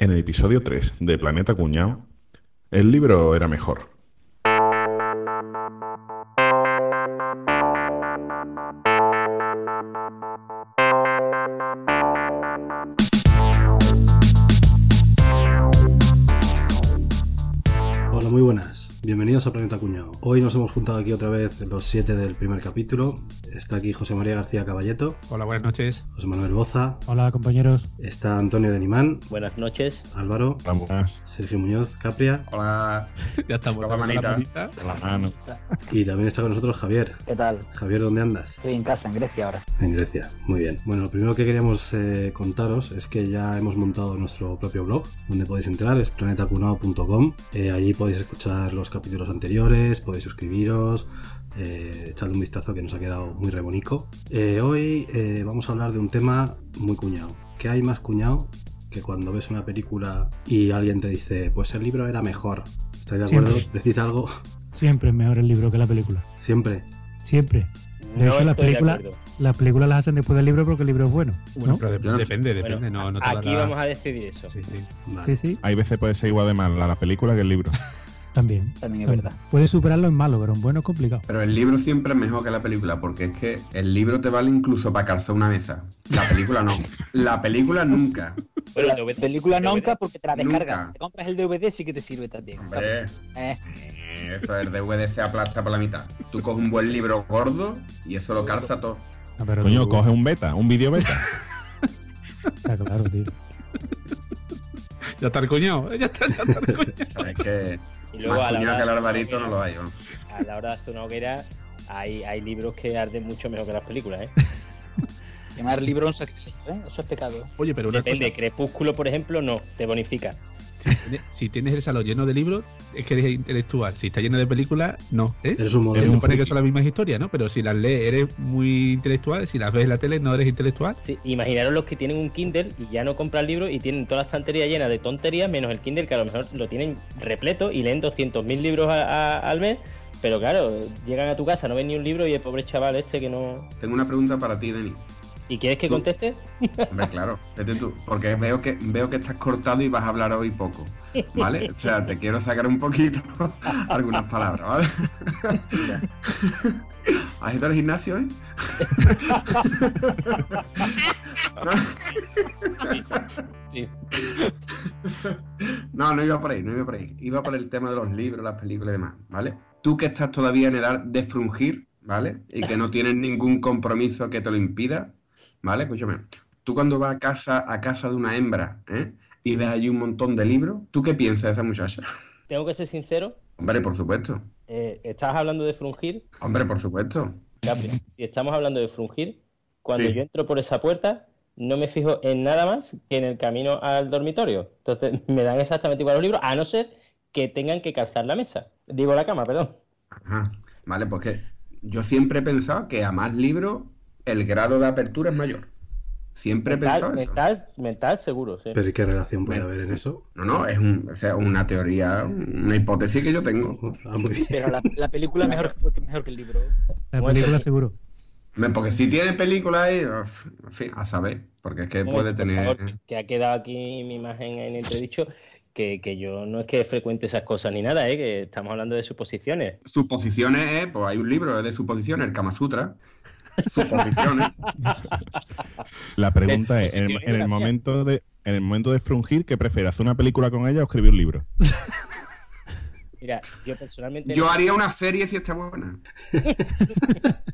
En el episodio 3 de Planeta Cuñado, el libro era mejor. Bienvenidos a Planeta Cuñado. Hoy nos hemos juntado aquí otra vez los siete del primer capítulo. Está aquí José María García Caballeto, Hola, buenas noches. José Manuel Boza, Hola compañeros. está Antonio de Nimán, Buenas noches. Álvaro, Vamos, Sergio Muñoz, Capria Hola. Ya estamos la la manita. manita. la mano. y también está con nosotros Javier. ¿Qué tal? Javier, ¿dónde andas? Estoy en casa, en Grecia ahora. En Grecia. Muy bien. Bueno, lo primero que queríamos eh, contaros es que ya hemos montado nuestro propio blog, donde podéis entrar, es planetacunao.com. Eh, allí podéis escuchar los capítulos anteriores, podéis suscribiros, eh, echarle un vistazo que nos ha quedado muy rebonico. Eh, hoy eh, vamos a hablar de un tema muy cuñado. ¿Qué hay más cuñado que cuando ves una película y alguien te dice, pues el libro era mejor? ¿Estáis de acuerdo? Siempre. ¿Decís algo? Siempre es mejor el libro que la película. Siempre. Siempre. De hecho, de películas, acuerdo. las películas las hacen después del libro porque el libro es bueno. Bueno, ¿no? pero de- no- depende, Bueno, depende. no, no todas Aquí vamos a decidir eso. Sí, sí. Vale. Sí, sí, Hay veces puede ser igual de mal la película que el libro. también. También es También. verdad. Puedes superarlo en malo, pero en bueno es complicado. Pero el libro siempre es mejor que la película, porque es que el libro te vale incluso para calzar una mesa. La película no. La película nunca. Pero la película DVD. nunca porque te la descargas. Nunca. Si te compras el DVD sí que te sirve también. Hombre, Eh, eh, eso el DVD se aplasta por la mitad. Tú coges un buen libro gordo y eso lo calza todo. Ah, pero Coño, tú- coge un beta, un vídeo beta. Está claro, tío. Ya está el cuñado. Ya está, ya está el cuñado. ¿Sabes? Que Y luego más a la, hora que el de hacer Alvarito una no lo hay. a la hora de hacer una hoguera hay, hay libros que arden mucho mejor que las películas, ¿eh? quemar libro es un sacrilegio, ¿eh? Eso es pecado. Oye, pero una Depende, cosa. Crepúsculo, por ejemplo, no, te bonifica. Si tienes el salón lleno de libros, es que eres intelectual. Si está lleno de películas, no. ¿eh? Eres un Se supone que son las mismas historias, ¿no? Pero si las lees, eres muy intelectual. Si las ves en la tele, no eres intelectual. Sí, imaginaros los que tienen un Kindle y ya no compran libros y tienen toda la estantería llena de tonterías, menos el Kindle que a lo mejor lo tienen repleto y leen 200.000 libros a- a- al mes. Pero claro, llegan a tu casa, no ven ni un libro y el pobre chaval este que no... Tengo una pregunta para ti, Denis. ¿Y quieres que conteste? Hombre, claro, vete tú. Porque veo que, veo que estás cortado y vas a hablar hoy poco. ¿Vale? O sea, te quiero sacar un poquito algunas palabras, ¿vale? ¿Has ido al gimnasio hoy? Sí. No, no iba por ahí, no iba por ahí. Iba por el tema de los libros, las películas y demás, ¿vale? Tú que estás todavía en edad de frungir, ¿vale? Y que no tienes ningún compromiso que te lo impida, ¿vale? Escúchame. Tú cuando vas a casa, a casa de una hembra, ¿eh? Y ves allí un montón de libros, ¿tú qué piensas de esa muchacha? Tengo que ser sincero, Hombre, por supuesto. eh, estás hablando de frungir, Hombre, por supuesto. Capri. Si estamos hablando de frungir, cuando Sí. yo entro por esa puerta, no me fijo en nada más que en el camino al dormitorio. Entonces, me dan exactamente igual los libros, a no ser que tengan que calzar la mesa. Digo la cama, perdón. Ajá. Vale, pues que yo siempre he pensado que a más libros el grado de apertura es mayor. Siempre he pensado Mental, eso. mental, mental seguro, sí. Pero ¿y qué relación puede haber en eso? No, no, es un- o sea, una teoría, una hipótesis que yo tengo. Ah, muy bien. Pero la, la película es mejor, que- mejor que el libro. La película sí. seguro. Porque si tiene película ahí, uf, en fin, a saber, porque es que puede por tener... favor, que- que ha quedado aquí mi imagen en entredicho, que, que yo no es que frecuente esas cosas ni nada, ¿eh? que estamos hablando de suposiciones. Suposiciones, eh, pues hay un libro de suposiciones, el Kama Sutra. Suposiciones. La pregunta es, en el, en momento de en el momento de frungir, ¿qué prefieres? ¿Hacer una película con ella o escribir un libro? Mira, yo personalmente... Yo haría una serie si está buena.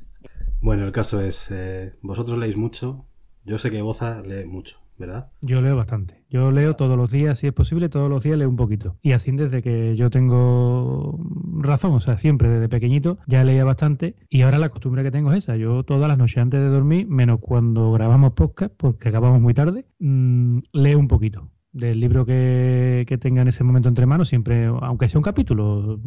Bueno, el caso es, eh, vosotros leéis mucho. Yo sé que Boza lee mucho, ¿verdad? Yo leo bastante. Yo leo todos los días, si es posible, todos los días leo un poquito. Y así desde que yo tengo razón, o sea, siempre desde pequeñito ya leía bastante. Y ahora la costumbre que tengo es esa. Yo todas las noches antes de dormir, menos cuando grabamos podcast, porque acabamos muy tarde, mm, leo un poquito. Del libro que, que tenga en ese momento entre manos, siempre, aunque sea un capítulo.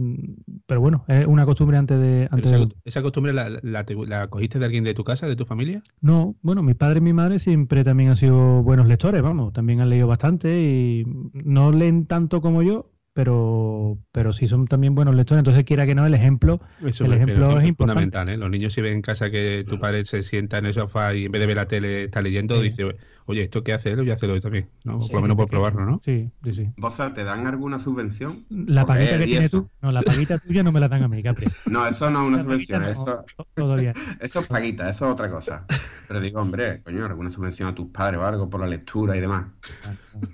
Pero bueno, es una costumbre antes de. Antes esa, de... esa costumbre la, la, te- la cogiste de alguien de tu casa, de tu familia? No, bueno, mi padre y mi madre siempre también han sido buenos lectores, vamos, también han leído bastante y no leen tanto como yo, pero, pero sí son también buenos lectores. Entonces, quiera que no, el ejemplo, Eso El ejemplo es fundamental. ¿eh? Los niños si ven en casa que tu padre se sienta en el sofá y en vez de ver la tele está leyendo, Sí. dice, oye, esto que hace él, yo hacerlo yo también, ¿no? Sí. Por lo menos por probarlo, ¿no? Sí, sí, sí. ¿Vos te dan alguna subvención? La paguita que tienes tú, no, la paguita tuya no me la dan a mí, Capri. No, eso no es una subvención, no, eso, todavía. eso es paguita, eso es otra cosa. Pero digo, hombre, coño, alguna subvención a tus padres o algo por la lectura y demás.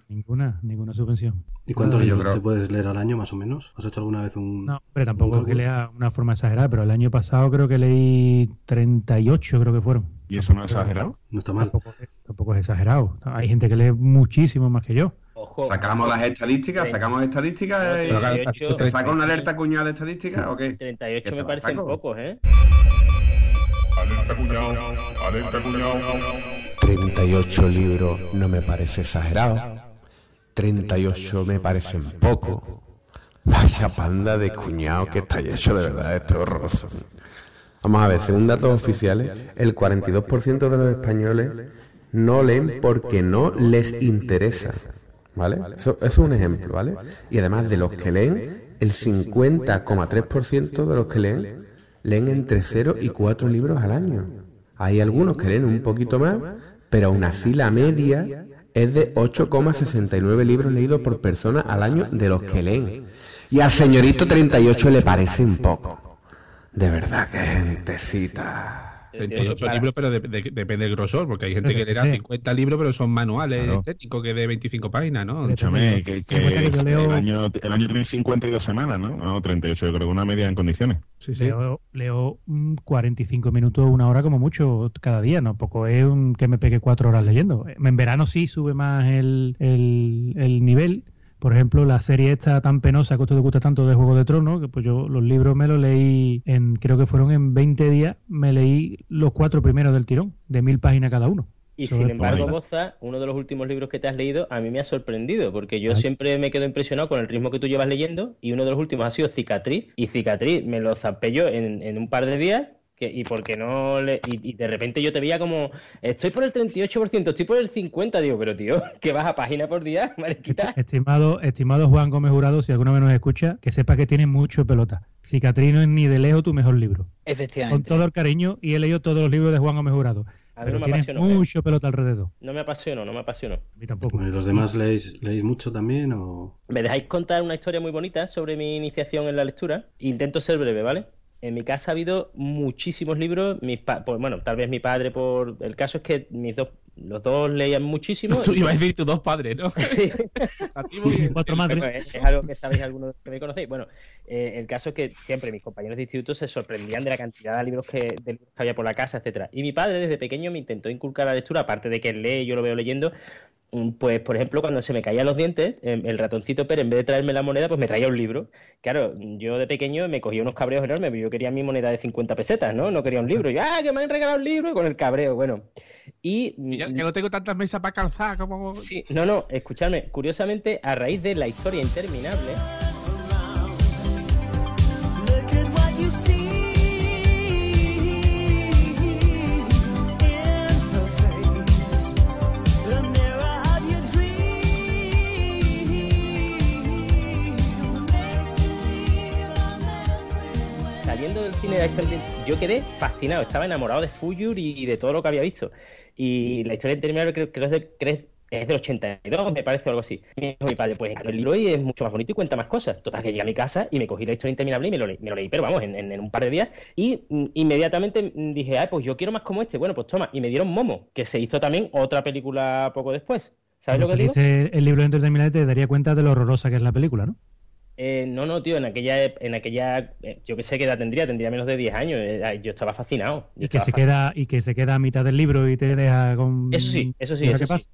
Ninguna, ninguna subvención. ¿Y cuántos libros creo- te puedes leer al año, más o menos? ¿Has hecho alguna vez un...? No, pero tampoco un que lea una forma exagerada, pero el año pasado creo que leí 38, creo que fueron. ¿Y eso no es exagerado? No está mal. Tampoco, tampoco es exagerado. Hay gente que lee muchísimo más que yo. Ojo. Sacamos las estadísticas, sacamos estadísticas y... Yo- ¿Te saca una alerta cuñada de estadísticas o qué? 38 ¿Qué te me parecen pocos, ¿eh? Alerta cuñado, alerta cuñado. 38 libros no me parece exagerado. 38 me parecen poco. Vaya panda de cuñado que está hecho, de verdad, esto es horroroso. Vamos a ver, según datos oficiales, el 42% de los españoles no leen porque no les interesa. ¿Vale? Eso, es un ejemplo, ¿vale? Y además de los que leen, el 50,3% de los que leen leen entre 0 y 4 libros al año. Hay algunos que leen un poquito más, pero aún así la media es de 8,69 libros leídos por persona al año de los que leen. Y al señorito 38 le parece un poco. De verdad que gentecita. 38 Para- libros, pero de- de- depende del grosor, porque hay gente que leerá Sí. 50 libros, pero son manuales Claro. técnicos que de 25 páginas, ¿no? Escúchame, que, leo- el, año, el año tiene 52 semanas, ¿no? No, 38, yo creo que una media en condiciones. Sí, sí. Leo, leo mm, 45 minutos, una hora como mucho cada día, ¿no? Poco es un, que me pegue cuatro horas leyendo. En verano sí sube más el, el, el nivel. Por ejemplo, la serie esta tan penosa que a usted le gusta tanto de Juego de Tronos, que pues yo los libros me los leí en, creo que fueron en 20 días, me leí los cuatro primeros del tirón, de mil páginas cada uno. Y sin embargo. Boza, uno de los últimos libros que te has leído a mí me ha sorprendido, porque yo Ay. siempre me quedo impresionado con el ritmo que tú llevas leyendo, y uno de los últimos ha sido Cicatriz, y Cicatriz me lo zapé yo en, en un par de días, que, y porque no le, y, y de repente yo te veía como, estoy por el 38%, estoy por el 50%, digo, pero tío, que vas a página por día, mariquita. Estimado, estimado Juan Gómez Jurado, si alguna vez nos escucha, que sepa que tiene mucho pelota. Cicatrino es ni de lejos tu mejor libro. Con Efectivamente. todo el cariño, y he leído todos los libros de Juan Gómez Jurado. A mí Pero no me tienes apasionó, ¿eh? mucho pelota alrededor. No me apasionó, no me apasionó. A mí tampoco. Bueno, ¿y los demás leéis, leéis mucho también o...? ¿Me dejáis contar una historia muy bonita sobre mi iniciación en la lectura? Intento ser breve, ¿vale? En mi casa ha habido muchísimos libros. Mis pa- pues, bueno, tal vez mi padre por... El caso es que mis dos, los dos leían muchísimo. Tú ibas a decir tus dos padres, ¿no? Sí. A ti muy bien. Cuatro madres. Bueno, es, es algo que sabéis algunos que me conocéis. Bueno, eh, el caso es que siempre mis compañeros de instituto se sorprendían de la cantidad de libros que, de libros que había por la casa, etcétera. Y mi padre desde pequeño me intentó inculcar la lectura, aparte de que él lee y yo lo veo leyendo. Mm, Pues, por ejemplo, cuando se me caían los dientes, eh, el ratoncito Pérez, en vez de traerme la moneda, pues me traía un libro. Claro, yo de pequeño me cogía unos cabreos enormes, pero yo quería mi moneda de 50 pesetas, ¿no? No quería un libro. Y, ¡ah, que me han regalado un libro! Con el cabreo, bueno. Y Y ya- que no tengo tantas mesas para calzar como... Sí, no, no, escuchadme. Curiosamente, a raíz de la historia interminable, saliendo del cine de historia, yo quedé fascinado, estaba enamorado de Fuyur y, y de todo lo que había visto. Y la historia interminable creo, creo, es de- creo es- del 82, me parece, o algo así. Y me dijo mi padre, pues el libro hoy es mucho más bonito y cuenta más cosas. Total, que llegué a mi casa y me cogí la historia interminable y me lo leí, me lo leí pero vamos, en, en- en un par de días. Y mm, inmediatamente mm, dije, ah, pues yo quiero más como este. Bueno, pues toma. Y me dieron Momo, que se hizo también otra película poco después. ¿Sabes lo que digo? el libro de Interterminal te daría cuenta de lo horrorosa que es la película, ¿no? Eh, no, no, tío, en aquella, en aquella, eh, yo qué sé qué edad tendría, tendría menos de 10 años, eh, yo estaba fascinado. yo Y que se queda y que se queda a mitad del libro y te deja con Eso sí, eso sí, ¿Y ahora eso sí.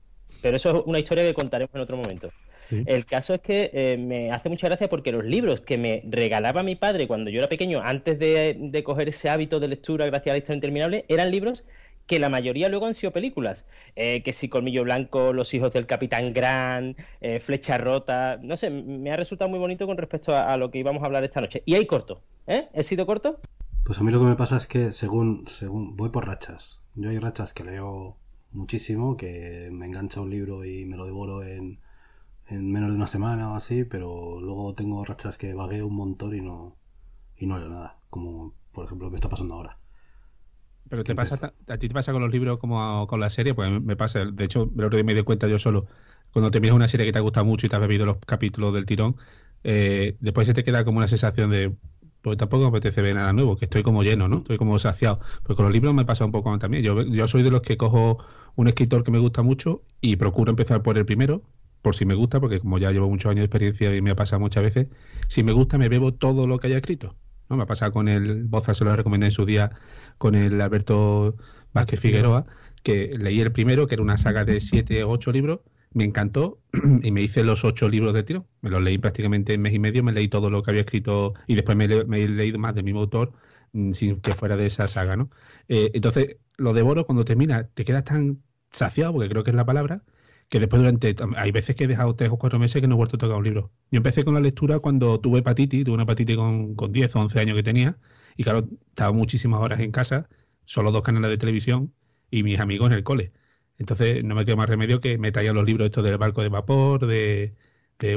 Pero eso es una historia que contaremos en otro momento. Sí. El caso es que eh, me hace mucha gracia porque los libros que me regalaba mi padre cuando yo era pequeño, antes de, de coger ese hábito de lectura gracias a la historia interminable, eran libros que la mayoría luego han sido películas. Eh, que si Colmillo Blanco, Los hijos del Capitán Gran, eh, Flecha Rota, no sé, me ha resultado muy bonito con respecto a, lo que íbamos a hablar esta noche. Y ahí corto, ¿eh? ¿He sido corto? Pues a mí lo que me pasa es que según, según voy por rachas. Yo hay rachas que leo muchísimo, que me engancha un libro y me lo devoro en, en menos de una semana o así, pero luego tengo rachas que vagueo un montón y no, y no leo nada, como por ejemplo me está pasando ahora. Pero te pasa, a ti te pasa con los libros como a- con la serie, pues me pasa, de hecho, el otro día me di cuenta yo solo, cuando terminas una serie que te ha gustado mucho y te has bebido los capítulos del tirón, eh, después se te queda como una sensación de, pues tampoco me apetece ver nada nuevo, que estoy como lleno, ¿no? Estoy como saciado. Pues con los libros me pasa un poco también. Yo, yo soy de los que cojo un escritor que me gusta mucho y procuro empezar por el primero, por si me gusta, porque como ya llevo muchos años de experiencia y me ha pasado muchas veces, si me gusta me bebo todo lo que haya escrito. ¿No? Me ha pasado con el Boza, se lo recomendé en su día, con el Alberto Vázquez Figueroa, que leí el primero, que era una saga de siete o ocho libros, me encantó y me hice los ocho libros de tiro. Me los leí prácticamente en mes y medio, me leí todo lo que había escrito y después me, he leído más del mismo autor mm, sin que fuera de esa saga, ¿no? Eh, entonces, lo devoro cuando termina, te quedas tan saciado, porque creo que es la palabra, que después durante, hay veces que he dejado tres o cuatro meses que no he vuelto a tocar un libro. Yo empecé con la lectura cuando tuve hepatitis, tuve una hepatitis con, con 10 o 11 años que tenía, y claro, estaba muchísimas horas en casa, solo dos canales de televisión y mis amigos en el cole. Entonces no me quedó más remedio que me los libros estos del barco de vapor, de,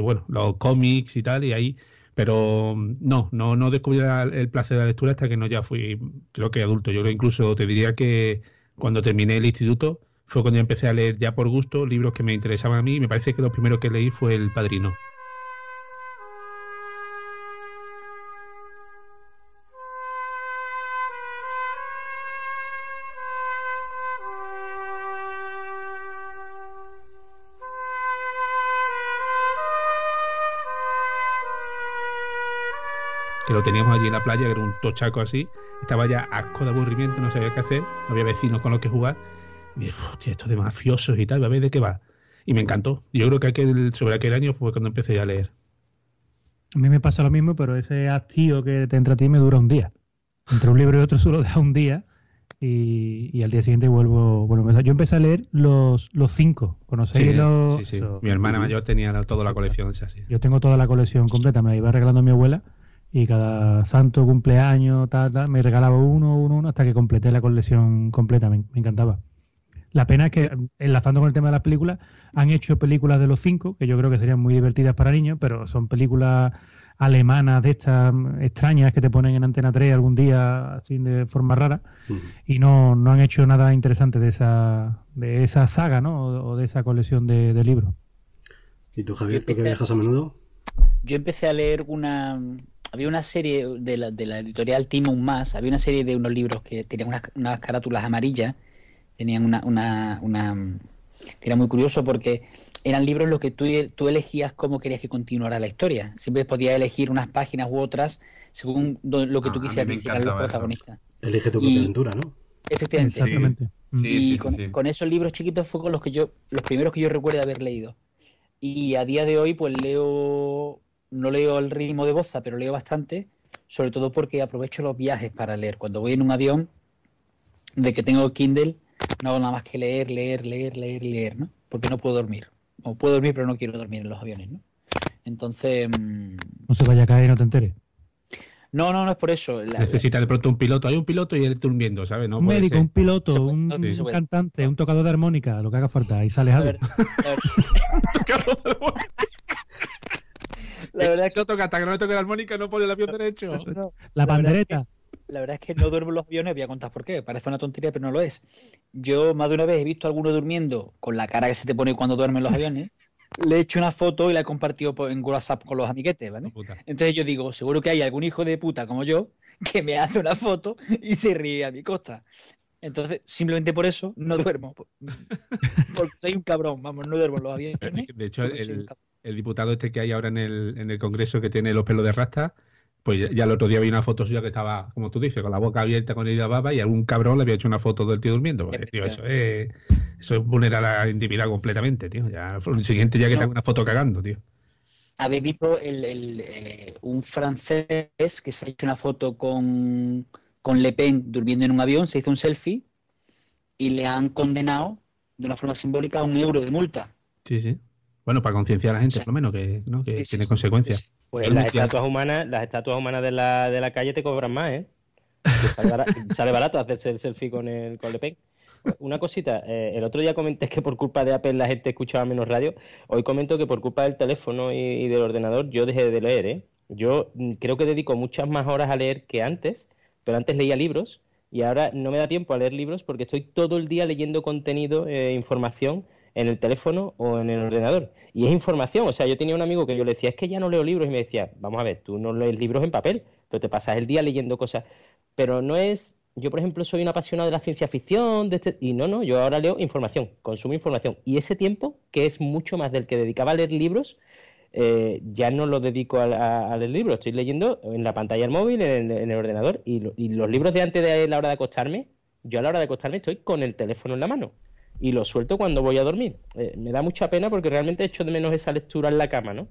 bueno, los cómics y tal, y ahí, pero mm, no, no, no descubrí el placer de la lectura hasta que no ya fui, creo que adulto. Yo creo incluso te diría que cuando terminé el instituto fue cuando empecé a leer ya por gusto libros que me interesaban a mí. y Me parece que lo primero que leí fue El Padrino. que lo teníamos allí en la playa, que era un tochaco así, estaba ya asco de aburrimiento, no sabía qué hacer, no había vecinos con los que jugar. Y dije, hostia, esto de mafiosos y tal, a ver de qué va. Y me encantó. Yo creo que aquel, sobre aquel año fue cuando empecé a leer. A mí me pasa lo mismo, pero ese hastío que te entra a ti me dura un día. Entre un libro y otro solo deja un día y, y al día siguiente vuelvo, vuelvo a empezar. Yo empecé a leer los, los cinco. ¿Conocéis Sí, los...? sí, sí. Mi hermana mayor tenía toda la colección esa, sí. Yo tengo toda la colección completa, me la iba regalando mi abuela y cada santo cumpleaños, tal, tal, me regalaba uno, uno, uno, hasta que completé la colección completa, me, me encantaba. La pena es que, enlazando con el tema de las películas, han hecho películas de los cinco, que yo creo que serían muy divertidas para niños, pero son películas alemanas de estas mm, extrañas que te ponen en Antena 3 algún día, así de forma rara, y no, no han hecho nada interesante de esa, de esa saga, ¿no? O, o de esa colección de, de libros. ¿Y tú, Javier, tú que viajas a menudo? Yo empecé a leer una. Había una serie de la, de la editorial Timon Más, había una serie de unos libros que tenían unas, unas carátulas amarillas, tenían una, una, una- que era muy curioso porque eran libros los que tú, tú elegías cómo querías que continuara la historia. Siempre podías elegir unas páginas u otras según lo que Ah, tú a mí quisieras que los protagonistas. Elige tu Y- propia aventura, ¿no? Efectivamente. Exactamente. Y Sí, sí, sí, con, sí. con esos libros chiquitos fue con los que yo, los primeros que yo recuerdo haber leído. Y a día de hoy, pues leo, no leo al ritmo de Boza, pero leo bastante, sobre todo porque aprovecho los viajes para leer. Cuando voy en un avión, de que tengo Kindle, no hago nada más que leer, leer, leer, leer, leer, ¿no? Porque no puedo dormir. O puedo dormir, pero no quiero dormir en los aviones, ¿no? Entonces, mm, No se vaya a caer y no te enteres. no, no, no es por eso. La- Necesita de pronto un piloto. Hay un piloto y él durmiendo, ¿sabes? No un puede médico, ser. un piloto, puede, un, no, cantante, un tocador de armónica, lo que haga falta. Ahí sales la algo. la ver- la verdad es que piloto que hasta que no le toque la armónica no pone el avión derecho. no, La la pandereta. La verdad es que no duermo en los aviones, voy a contar por qué. Parece una tontería, pero no lo es. Yo más de una vez he visto a alguno durmiendo con la cara que se te pone cuando duermen en los aviones. Le he hecho una foto y la he compartido en WhatsApp con los amiguetes, ¿vale? Puta. Entonces yo digo, seguro que hay algún hijo de puta como yo que me hace una foto y se ríe a mi costa. Entonces, simplemente por eso no duermo. Porque soy un cabrón, vamos, no duermo en los aviones. De hecho, el, el diputado este que hay ahora en el, en el Congreso que tiene los pelos de rasta, pues ya, el otro día vi una foto suya que estaba, como tú dices, con la boca abierta con herida baba y algún cabrón le había hecho una foto del tío durmiendo. Pues, tío, eso es, eso es vulnerar la intimidad completamente, tío. Ya, el siguiente ya que No. te haga una foto cagando, tío. Habéis visto el, el, eh, un francés que se ha hecho una foto con, con Le Pen durmiendo en un avión, se hizo un selfie y le han condenado de una forma simbólica a un euro de multa. Sí, sí. Bueno, para concienciar a la gente, por lo menos, que, ¿no? que Sí, tiene sí, consecuencias. sí. Pues las estatuas humanas, las estatuas humanas de la, de la calle te cobran más, ¿eh? Sale barato, sale barato hacerse el selfie con el con Pen. Una cosita, eh, el otro día comenté que por culpa de Apple la gente escuchaba menos radio. Hoy comento que por culpa del teléfono y, y del ordenador yo dejé de leer, ¿eh? Yo mm, creo que dedico muchas más horas a leer que antes, pero antes leía libros y ahora no me da tiempo a leer libros porque estoy todo el día leyendo contenido, eh, información en el teléfono o en el ordenador. Y es información, o sea, yo tenía un amigo que yo le decía, es que ya no leo libros y me decía, vamos a ver, tú no lees libros en papel, pero te pasas el día leyendo cosas. Pero no es, yo por ejemplo soy un apasionado de la ciencia ficción, de este, y no, no, yo ahora leo información, consumo información. Y ese tiempo, que es mucho más del que dedicaba a leer libros, eh, ya no lo dedico a, a- leer libros, estoy leyendo en la pantalla del móvil, en, el- en el ordenador, y, lo- y los libros de antes de la hora de acostarme, yo a la hora de acostarme estoy con el teléfono en la mano y lo suelto cuando voy a dormir. Eh, me da mucha pena porque realmente echo de menos esa lectura en la cama, ¿no?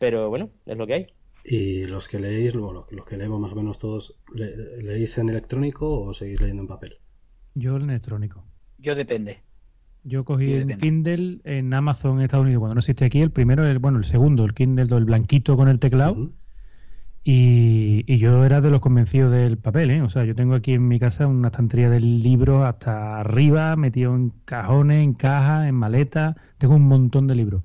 Pero bueno, es lo que hay. Y los que leéis, bueno, los, los que leemos más o menos todos, le- ¿leéis en electrónico o seguís leyendo en papel? Yo el electrónico. Yo depende. Yo cogí en depende. Kindle en Amazon en Estados Unidos cuando no existe aquí. El primero, el, bueno, el segundo, el Kindle, el blanquito con el teclado. Y, y yo era de los convencidos del papel, ¿eh? O sea, yo tengo aquí en mi casa una estantería de libros hasta arriba, metido en cajones, en cajas, en maletas. Tengo un montón de libros.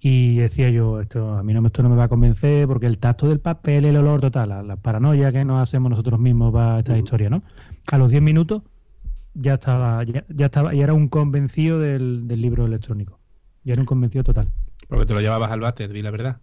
Y decía yo, esto a mí no, me- esto no me va a convencer porque el tacto del papel, el olor, total, la, la paranoia que nos hacemos nosotros mismos para esta Ujú. historia, ¿no? A los 10 minutos ya estaba, ya, ya estaba, y era un convencido del, del libro electrónico. Ya era un convencido total. Porque te lo llevabas al váter, di la verdad.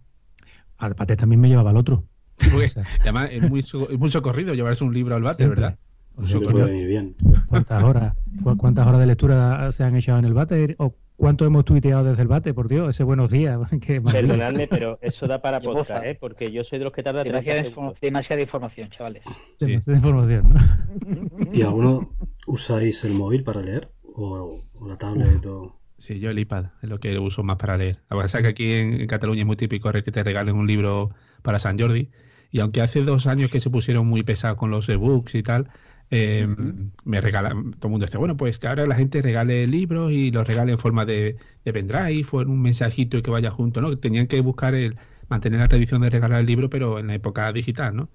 Al paté también me llevaba al otro. Sí, porque O sea, además es muy, so- es muy socorrido llevarse un libro al váter, Siempre. ¿verdad? Puede bien. ¿Cuántas horas, cu- cuántas horas de lectura se han echado en el bate? ¿O cuánto hemos tuiteado desde el bate? Por Dios, ese buenos días. Perdonadme, pero eso da para podcast. ¿eh? Porque yo soy de los que tarda 30 Demasiada, segundos. inform- demasiada información, chavales. Sí. Demasiada información, ¿no? ¿Y alguno usáis el móvil para leer? ¿O, o la tablet? O... Sí, yo el iPad es lo que uso más para leer. Pasa es que aquí en, en Cataluña es muy típico que te regalen un libro para San Jordi. Y aunque hace dos años que se pusieron muy pesados con los ebooks y tal, eh, me regalan, todo el mundo dice, bueno, pues que ahora la gente regale libros y los regale en forma de, de pendrive o en un mensajito y que vaya junto, ¿no? Tenían que buscar el mantener la tradición de regalar el libro, pero en la época digital, ¿no?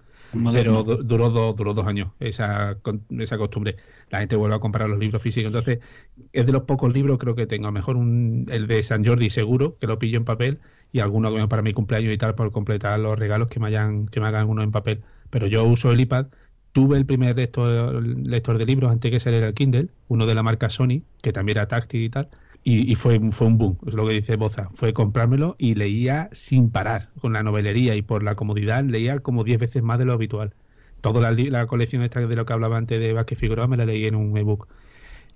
Pero Moderno. duró, dos, duró dos años esa, esa costumbre. La gente vuelve a comprar los libros físicos. Entonces, es de los pocos libros creo que tengo. A lo mejor un, el de San Jordi seguro, que lo pillo en papel, y alguno para mi cumpleaños y tal, por completar los regalos que me hayan, que me hagan uno en papel. Pero yo uso el iPad. Tuve el primer lector, lector de libros antes que saliera el Kindle, uno de la marca Sony, que también era táctil y tal. Y, fue, fue un boom, es lo que dice Boza. Fue comprármelo y leía sin parar, con la novelería y por la comodidad, leía como 10 veces más de lo habitual. Toda la, la colección esta de lo que hablaba antes de Vázquez Figueroa me la leí en un ebook.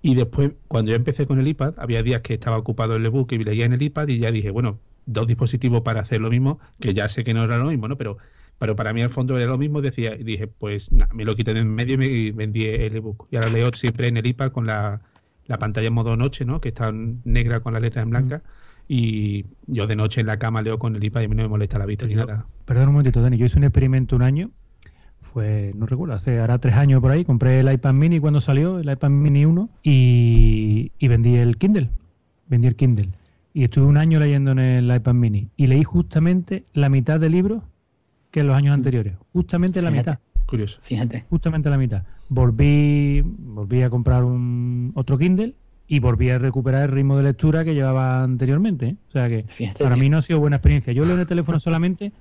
Y después, cuando yo empecé con el iPad, había días que estaba ocupado el ebook y leía en el iPad y ya dije, bueno, dos dispositivos para hacer lo mismo, que ya sé que no era lo mismo, ¿no? Pero, pero para mí al fondo era lo mismo, decía, y dije, pues nada, me lo quité de en medio y me vendí el ebook. Y ahora leo siempre en el iPad con la, la pantalla en modo noche, ¿no? Que está negra con la letra en blanca. Y yo de noche en la cama leo con el iPad y a mí no me molesta la vista ni nada. Perdón un momentito, Dani. Yo hice un experimento un año. Fue, no recuerdo, hace ahora tres años por ahí. Compré el iPad mini cuando salió, el iPad mini 1, y, y vendí el Kindle. Vendí el Kindle. Y estuve un año leyendo en el iPad mini. Y leí justamente la mitad de libros que en los años anteriores. Justamente la Fíjate. mitad. Curioso. Fíjate. Justamente la mitad. Volví, volví a comprar un otro Kindle y volví a recuperar el ritmo de lectura que llevaba anteriormente. ¿eh? O sea que Fíjate. para mí no ha sido buena experiencia. Yo leo en el teléfono solamente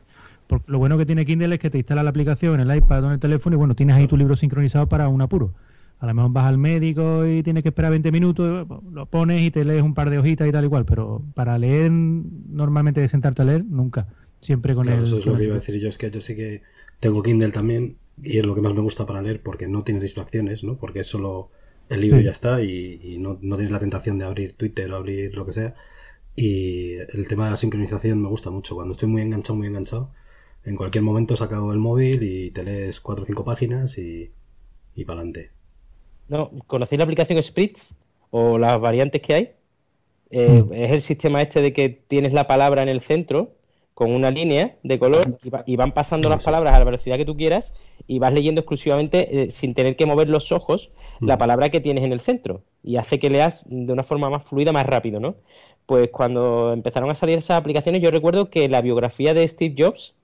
porque lo bueno que tiene Kindle es que te instala la aplicación en el iPad o en el teléfono y bueno, tienes ahí tu libro sincronizado para un apuro. A lo mejor vas al médico y tienes que esperar 20 minutos, lo pones y te lees un par de hojitas y tal igual, pero para leer normalmente de sentarte a leer, nunca. Siempre con Claro, el... eso es lo que iba a decir yo, es que yo sí que tengo Kindle también y es lo que más me gusta para leer porque no tienes distracciones, ¿no? Porque es solo el libro y Sí. ya está y, y no, no tienes la tentación de abrir Twitter o abrir lo que sea. Y el tema de la sincronización me gusta mucho. Cuando estoy muy enganchado, muy enganchado, en cualquier momento saco el móvil y te lees cuatro o cinco páginas y, y para adelante. No, ¿conocéis la aplicación Spritz o las variantes que hay? Eh, Es el sistema este de que tienes la palabra en el centro con una línea de color y, va- y van pasando las palabras a la velocidad que tú quieras y vas leyendo exclusivamente eh, sin tener que mover los ojos la palabra que tienes en el centro y hace que leas de una forma más fluida, más rápido, ¿no? Pues cuando empezaron a salir esas aplicaciones yo recuerdo que la biografía de Steve Jobs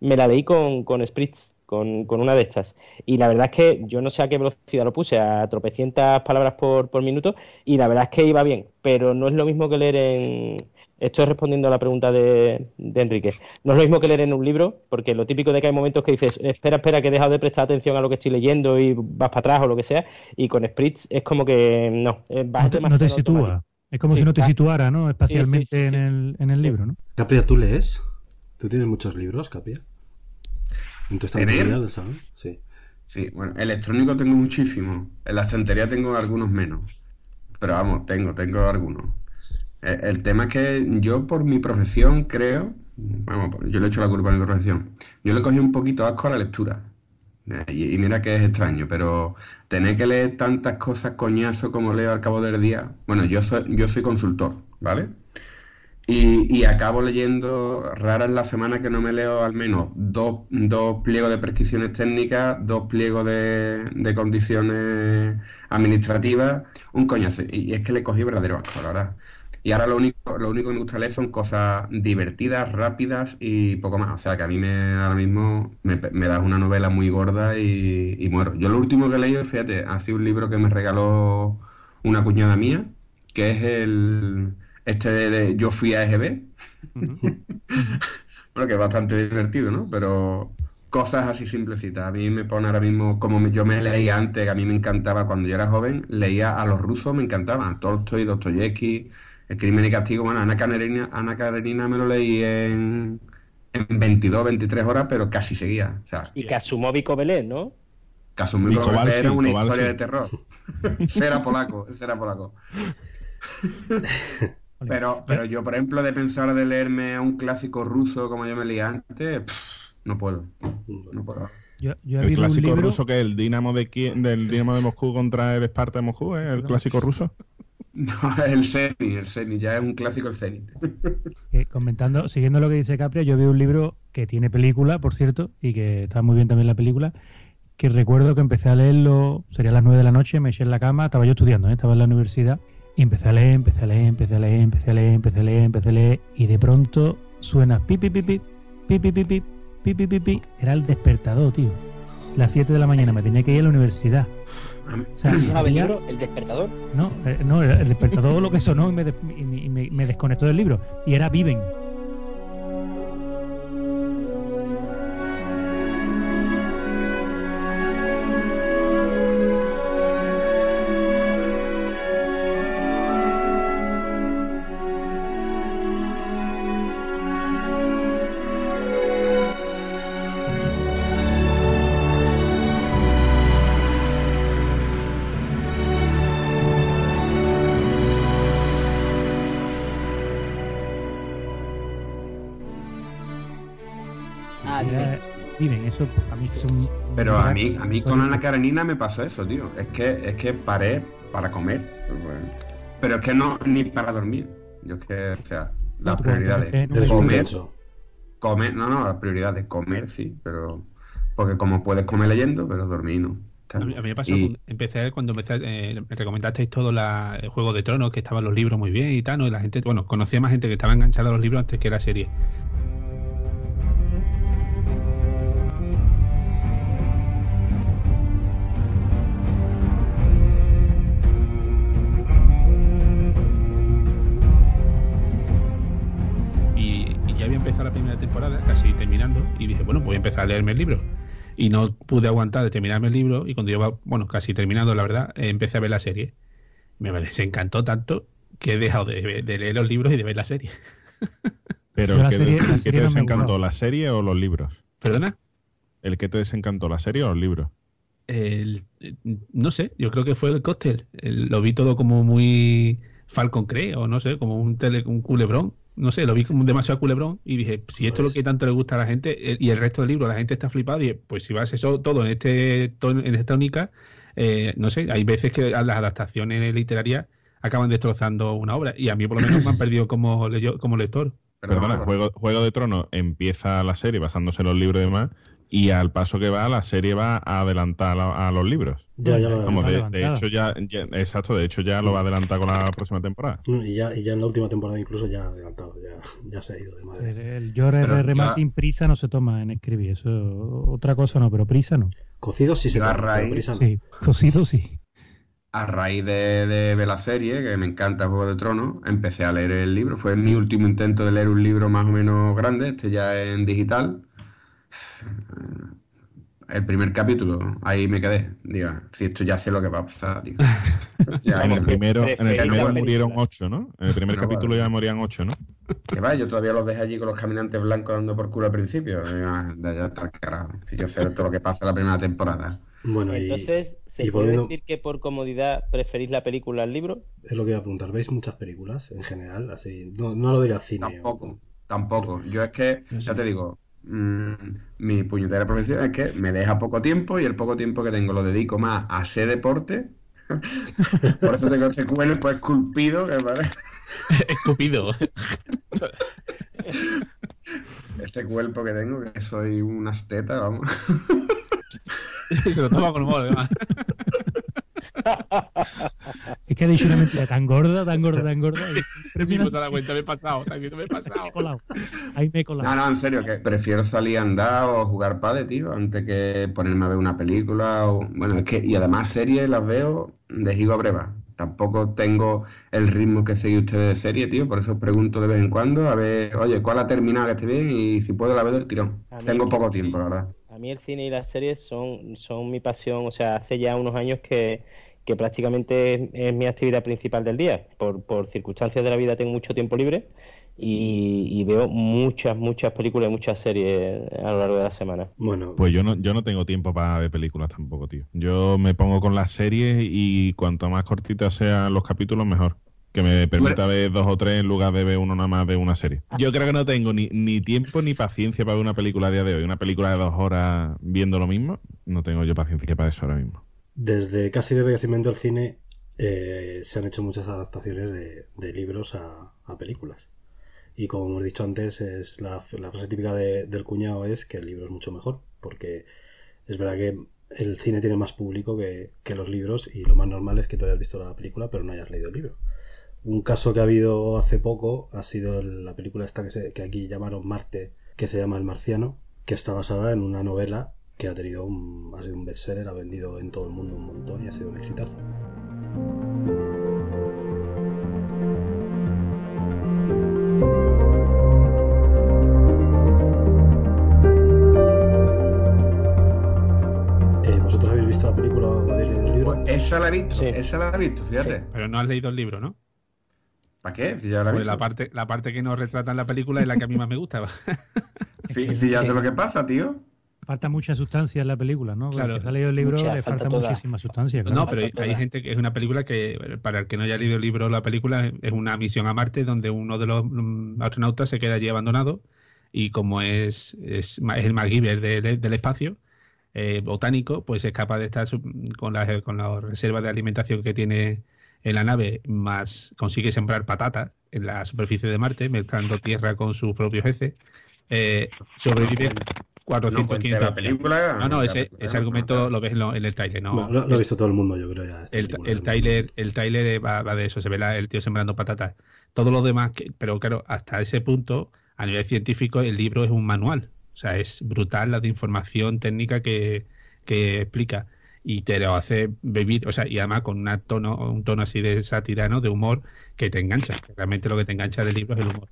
me la leí con, con Spritz, con, con una de estas. Y la verdad es que yo no sé a qué velocidad lo puse, a tropecientas palabras por, por minuto, y la verdad es que iba bien, pero no es lo mismo que leer en... Esto es respondiendo a la pregunta de, de Enrique. No es lo mismo que leer en un libro, porque lo típico de que hay momentos que dices, espera, espera, que he dejado de prestar atención a lo que estoy leyendo y vas para atrás o lo que sea, y con Spritz es como que no, eh, vas No te, no te sitúa. automático. Es como Sí, si no te situara, ¿no? Espacialmente sí, sí, sí. En, el, en el libro, ¿no? Capria, ¿tú lees? ¿Tú tienes muchos libros, Capria? ¿En tu estantería salón? Sí. Sí, bueno, electrónico tengo muchísimo. En la estantería tengo algunos menos. Pero vamos, tengo, tengo algunos. El, el tema es que yo por mi profesión creo, vamos, yo le echo la culpa a mi profesión. Yo le cogí un poquito asco a la lectura. Eh, Y, y mira que es extraño, pero tener que leer tantas cosas coñazo como leo al cabo del día. Bueno, yo soy, yo soy consultor, ¿vale? Y, y acabo leyendo, rara es la semana que no me leo al menos dos, dos pliegos de prescripciones técnicas, dos pliegos de, de condiciones administrativas, un coñazo. Y, y es que le cogí verdadero asco, la verdad. Y ahora lo único, lo único que me gusta leer son cosas divertidas, rápidas y poco más. O sea que a mí me, ahora mismo me, me das una novela muy gorda y, y muero. Yo lo último que he leído, fíjate, ha sido un libro que me regaló una cuñada mía, que es el este de, de Yo fui a EGB. Bueno, que es bastante divertido, ¿no? Pero cosas así simplecitas. A mí me pone ahora mismo, como me- yo me leía antes, que a mí me encantaba cuando yo era joven, leía a los rusos, me encantaban. Tolstoy, Dostoyevsky, El crimen y castigo. Bueno, Ana Karenina, Ana Karenina me lo leí en, en 22, 23 horas, pero casi seguía. O sea, Y Kazumov y Kovelé, ¿no? Kovalevsky Kowalski, era una historia de terror. era polaco, era polaco. Pero, pero yo, por ejemplo, de pensar de leerme a un clásico ruso como yo me leía antes, pff, no puedo. No puedo. Yo, yo he El clásico libro... ruso que es el Dinamo de Kie- del Dinamo de Moscú contra el Esparta de Moscú, ¿eh? el clásico ruso. No, el Zenit, el Zenit, ya es un clásico el Zenit. Eh, comentando, siguiendo lo que dice Capria, yo vi un libro que tiene película, por cierto, y que está muy bien también la película, que recuerdo que empecé a leerlo, sería a las 9 de la noche, me eché en la cama, estaba yo estudiando, ¿eh? estaba en la universidad, y empecé a leer, empecé a leer, empecé a leer, empecé a leer, empecé a leer, empecé a leer, y de pronto suena pi pi pi pi, pi pi pi pi, pi pi pi pi, era el despertador, tío. Las 7 de la mañana me tenía que ir a la universidad. O sea, ¿Se llamaba el había- El Despertador? no, eh, no, el despertador lo que sonó y me, des- y me- y me- me desconectó del libro. Y era Viven. Mí, a mí con Ana Karenina me pasó eso, tío. Es que, es que paré para comer. Pero es que no, ni para dormir. Yo es que, o sea, las No, tú prioridades. muy Comer, comer, no, no, las prioridades. Comer, sí, pero. Porque como puedes comer leyendo, pero dormir no. A mí, a mí me pasó, Y- empecé cuando empecé, eh, me recomendasteis todo la, el Juego de Tronos, que estaban los libros muy bien y tal, ¿no? Y la gente, bueno, conocía más gente que estaba enganchada a los libros antes que la serie. Primera temporada, casi terminando, y dije, bueno, voy a empezar a leerme el libro. Y no pude aguantar de terminarme el libro, y cuando iba, bueno, casi terminando, la verdad, eh, empecé a ver la serie. Me desencantó tanto que he dejado de, de leer los libros y de ver la serie. Pero Yo la ¿qué, serie- la qué serie te no desencantó, la serie o los libros? ¿Perdona? ¿El que te desencantó, la serie o los libros? El- no sé, yo creo que fue el cóctel. El- lo vi todo como muy Falcon Cree, o no sé, como un, tele, un culebrón. No sé, lo vi como demasiado culebrón y dije, si esto es lo Pues- que tanto le gusta a la gente eh, y el resto del libro, la gente está flipada, y pues si vas eso todo en este en esta única, eh, no sé, hay veces que las adaptaciones literarias acaban destrozando una obra y a mí por lo menos me han perdido como, leyo- como lector. Perdona, Juego, Juego de Tronos empieza la serie basándose en los libros y demás, y al paso que va, la serie va a adelantar a, a los libros. Ya, ya lo Vamos, de, de hecho ya, ya- exacto, de hecho ya lo va a adelantar con la próxima temporada. Mm, Y ya, y ya en la última temporada incluso ya ha adelantado, ya, ya se ha ido de madre. El, el George R. Martin prisa no se toma en escribir. Eso otra cosa no, pero prisa no. Cocido sí se toma, raíz- prisa no. Sí, cocido sí. a raíz de, de ver la serie, que me encanta Juego de Tronos, empecé a leer el libro. Fue mi último intento de leer un libro más o menos grande, este ya en digital. El primer capítulo, ahí me quedé. Diga, si esto ya sé lo que va a pasar, tío. Ya, En el primero, en el primero murieron ocho, ¿no? En el primer No, capítulo vale. ya morían ocho, ¿no? Que va, yo todavía los dejé allí con los caminantes blancos dando por culo al principio. Diga, de ya está carajo. Si yo sé todo lo que pasa en la primera temporada. Bueno, y Entonces, ¿se y puede volviendo- decir que por comodidad preferís la película al libro? es lo que iba a preguntar. ¿Veis muchas películas en general? Así, no, no lo diré al cine. Tampoco, tampoco. Yo es que, ya te digo, mm, mi puñetera profesión es que me deja poco tiempo y el poco tiempo que tengo lo dedico más a hacer deporte. Por eso tengo este cuerpo esculpido, que vale. Escupido. Este cuerpo que tengo, que soy unas tetas, vamos. Se lo toma con humor, además. Es que ha dicho una mentira tan gorda, tan gorda, tan gorda. y- Sí, no se da cuenta, me he pasado, también me he pasado. colado. Ahí me he colado. No, no, en serio, que prefiero salir a andar o jugar padre, tío, antes que ponerme a ver una película o... Bueno, es que, y además series las veo de gigo a breva. Tampoco tengo el ritmo que seguís ustedes de serie, tío, por eso os pregunto de vez en cuando, a ver, oye, ¿cuál ha terminado que esté bien? Y si puedo la veo del tirón. A mí- Tengo poco tiempo, la verdad. A mí el cine y las series son, son mi pasión, o sea, hace ya unos años que, que prácticamente es, es mi actividad principal del día. Por, por circunstancias de la vida tengo mucho tiempo libre y, y veo muchas, muchas películas y muchas series a lo largo de la semana. Bueno, Pues yo no, yo no tengo tiempo para ver películas tampoco, tío. Yo me pongo con las series y cuanto más cortitas sean los capítulos, mejor. Que me permita ver dos o tres en lugar de ver uno nada más de una serie. Yo creo que no tengo ni, ni tiempo ni paciencia para ver una película a día de hoy. Una película de dos horas viendo lo mismo, no tengo yo paciencia para eso ahora mismo. Desde casi desde que se cine eh, se han hecho muchas adaptaciones de, libros a, películas. Y como hemos dicho antes, es la, frase típica de- del cuñado es que el libro es mucho mejor, porque es verdad que el cine tiene más público que, que los libros y lo más normal es que tú hayas visto la película pero no hayas leído el libro. Un caso que ha habido hace poco ha sido la película esta que, se- que aquí llamaron Marte, que se llama El Marciano, que está basada en una novela que ha tenido un, ha sido un bestseller, ha vendido en todo el mundo un montón y ha sido un exitazo. Eh, ¿Vosotros habéis visto la película o habéis leído el libro? Pues esa la he visto, Sí. esa la he visto, fíjate. Pero no has leído el libro, ¿no? ¿Para qué? Si ya la Pues la parte, la parte que nos retrata en la película es la que a mí más me gusta. Sí, sí, ya sé lo que pasa, tío. Falta mucha sustancia en la película, ¿no? Claro, Porque se ha leído el libro, mucha, le falta muchísima sustancia. claro. No, pero hay, Falta hay toda. gente que es una película que, para el que no haya leído el libro o la película, es una misión a Marte donde uno de los mm, astronautas se queda allí abandonado y como es, es, el MacGyver de- de- del espacio eh, botánico, pues es capaz de estar con las con las reservas de alimentación que tiene en la nave, más consigue sembrar patatas en la superficie de Marte, mezclando tierra con sus propios heces. Eh, sobrevive 400, cuente 500 la película. No, no, la ese, película, ese no, argumento no. lo ves en, lo- en el trailer, ¿no? Bueno, lo, lo ha visto todo el mundo, yo creo ya. esta El, el ¿no? Tyler, el eh, va, va de eso, se ve la- el tío sembrando patatas. Todo lo demás, que, pero claro, hasta ese punto, a nivel científico, el libro es un manual. O sea, es brutal la de información técnica que, que explica. Y te lo hace vivir, o sea, y además con una tono, un tono así de sátira, ¿no? De humor que te engancha. Realmente lo que te engancha del libro es el humor.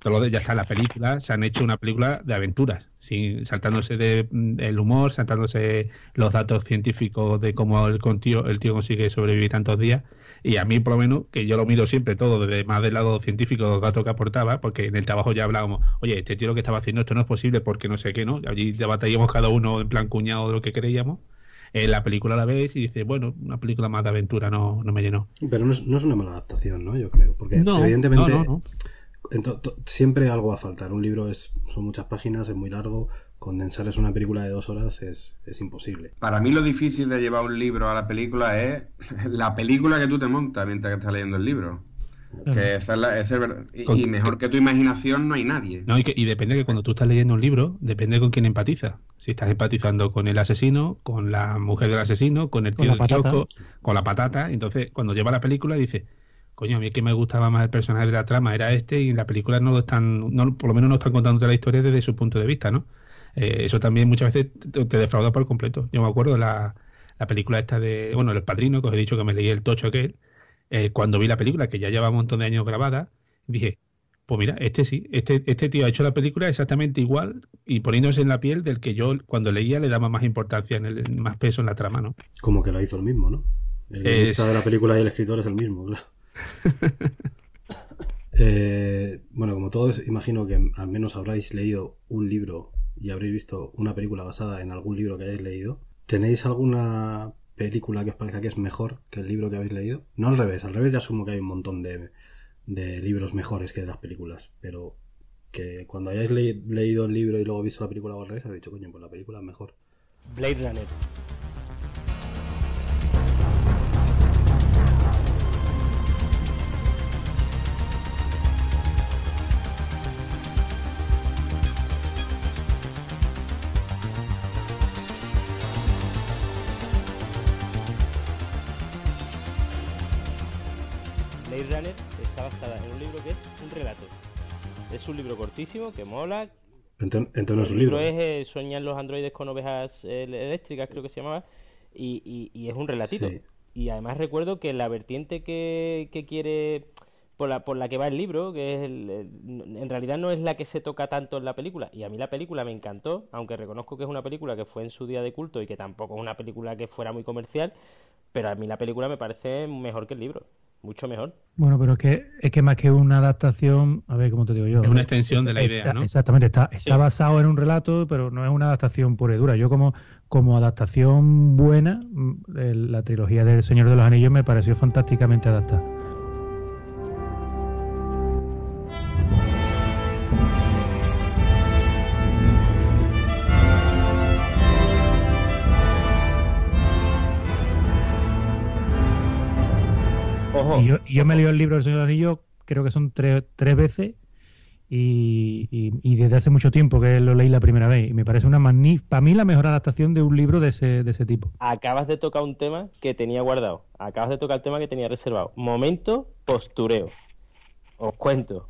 Todo lo de, ya está la película, se han hecho una película de aventuras, sin, saltándose de, mm, el humor, saltándose los datos científicos de cómo el, tío, el tío consigue sobrevivir tantos días. Y a mí, por lo menos, que yo lo miro siempre todo desde más del lado científico, los datos que aportaba, porque en el trabajo ya hablábamos, oye, este tío lo que estaba haciendo esto no es posible porque no sé qué, ¿no? Allí debatíamos cada uno en plan cuñado de lo que creíamos. En la película la ves y dices, bueno, una película más de aventura no, no me llenó. Pero no es, no es una mala adaptación, ¿no? Yo creo. Porque No, evidentemente no, no, no. en to- to- siempre algo va a faltar. Un libro es, son muchas páginas, es muy largo. Condensar es una película de dos horas es, es imposible. Para mí lo difícil de llevar un libro a la película es la película que tú te montas mientras que estás leyendo el libro. Que esa es la- esa es verdad. Y, Con- y mejor que tu imaginación no hay nadie. No, y, que- y depende que cuando tú estás leyendo un libro, depende con quién empatizas. Si estás empatizando con el asesino, con la mujer del asesino, con el tío del kiosco, con la patata. Entonces, cuando lleva la película, dice, coño, a mí es que me gustaba más el personaje de la trama, era este, y en la película no lo están, no, por lo menos no están contándote la historia desde su punto de vista, ¿no? Eh, eso también muchas veces te, te defrauda por completo. Yo me acuerdo la, la película esta de, bueno, El Padrino, que os he dicho que me leí el tocho aquel, eh, cuando vi la película, que ya lleva un montón de años grabada, dije, pues mira, este sí, este, este tío ha hecho la película exactamente igual y poniéndose en la piel del que yo cuando leía le daba más importancia, en el, más peso en la trama, ¿no? Como que lo hizo el mismo, ¿no? El Es- guionista de la película y el escritor es el mismo, claro. Eh, bueno, como todos, imagino que al menos habréis leído un libro y habréis visto una película basada en algún libro que hayáis leído. ¿Tenéis alguna película que os parezca que es mejor que el libro que habéis leído? No al revés, al revés ya asumo que hay un montón de, de libros mejores que las películas, pero que cuando hayáis le- leído el libro y luego visto la película al revés, habéis dicho, coño, pues la película es mejor. Blade Runner. Está basada en un libro que es un relato. Es un libro cortísimo que mola. Entonces, entonces es el un libro. es eh, Soñan los androides con ovejas eh, eléctricas, creo que se llamaba. Y, y- y es un relatito. Sí. Y además recuerdo que la vertiente que, que quiere, por la, por la que va el libro, que es el- el- en realidad no es la que se toca tanto en la película. Y a mí la película me encantó, aunque reconozco que es una película que fue en su día de culto y que tampoco es una película que fuera muy comercial. Pero a mí la película me parece mejor que el libro. Mucho mejor. Bueno, pero es que, es que más que una adaptación, a ver cómo te digo yo. Es una extensión de la idea, Está- ¿no? Exactamente, está, está Sí. basado en un relato, pero no es una adaptación pura y dura. Yo como, como adaptación buena, mm, el- la trilogía del Señor de los Anillos me pareció fantásticamente adaptada. Ojo. Y yo, y yo me he leído el libro del Señor de los Anillos, creo que son tres, tres veces, y, y- y desde hace mucho tiempo que lo leí la primera vez. Y me parece una magnífica, para mí la mejor adaptación de un libro de ese, de ese tipo. Acabas de tocar un tema que tenía guardado. Acabas de tocar el tema que tenía reservado. Momento postureo. Os cuento.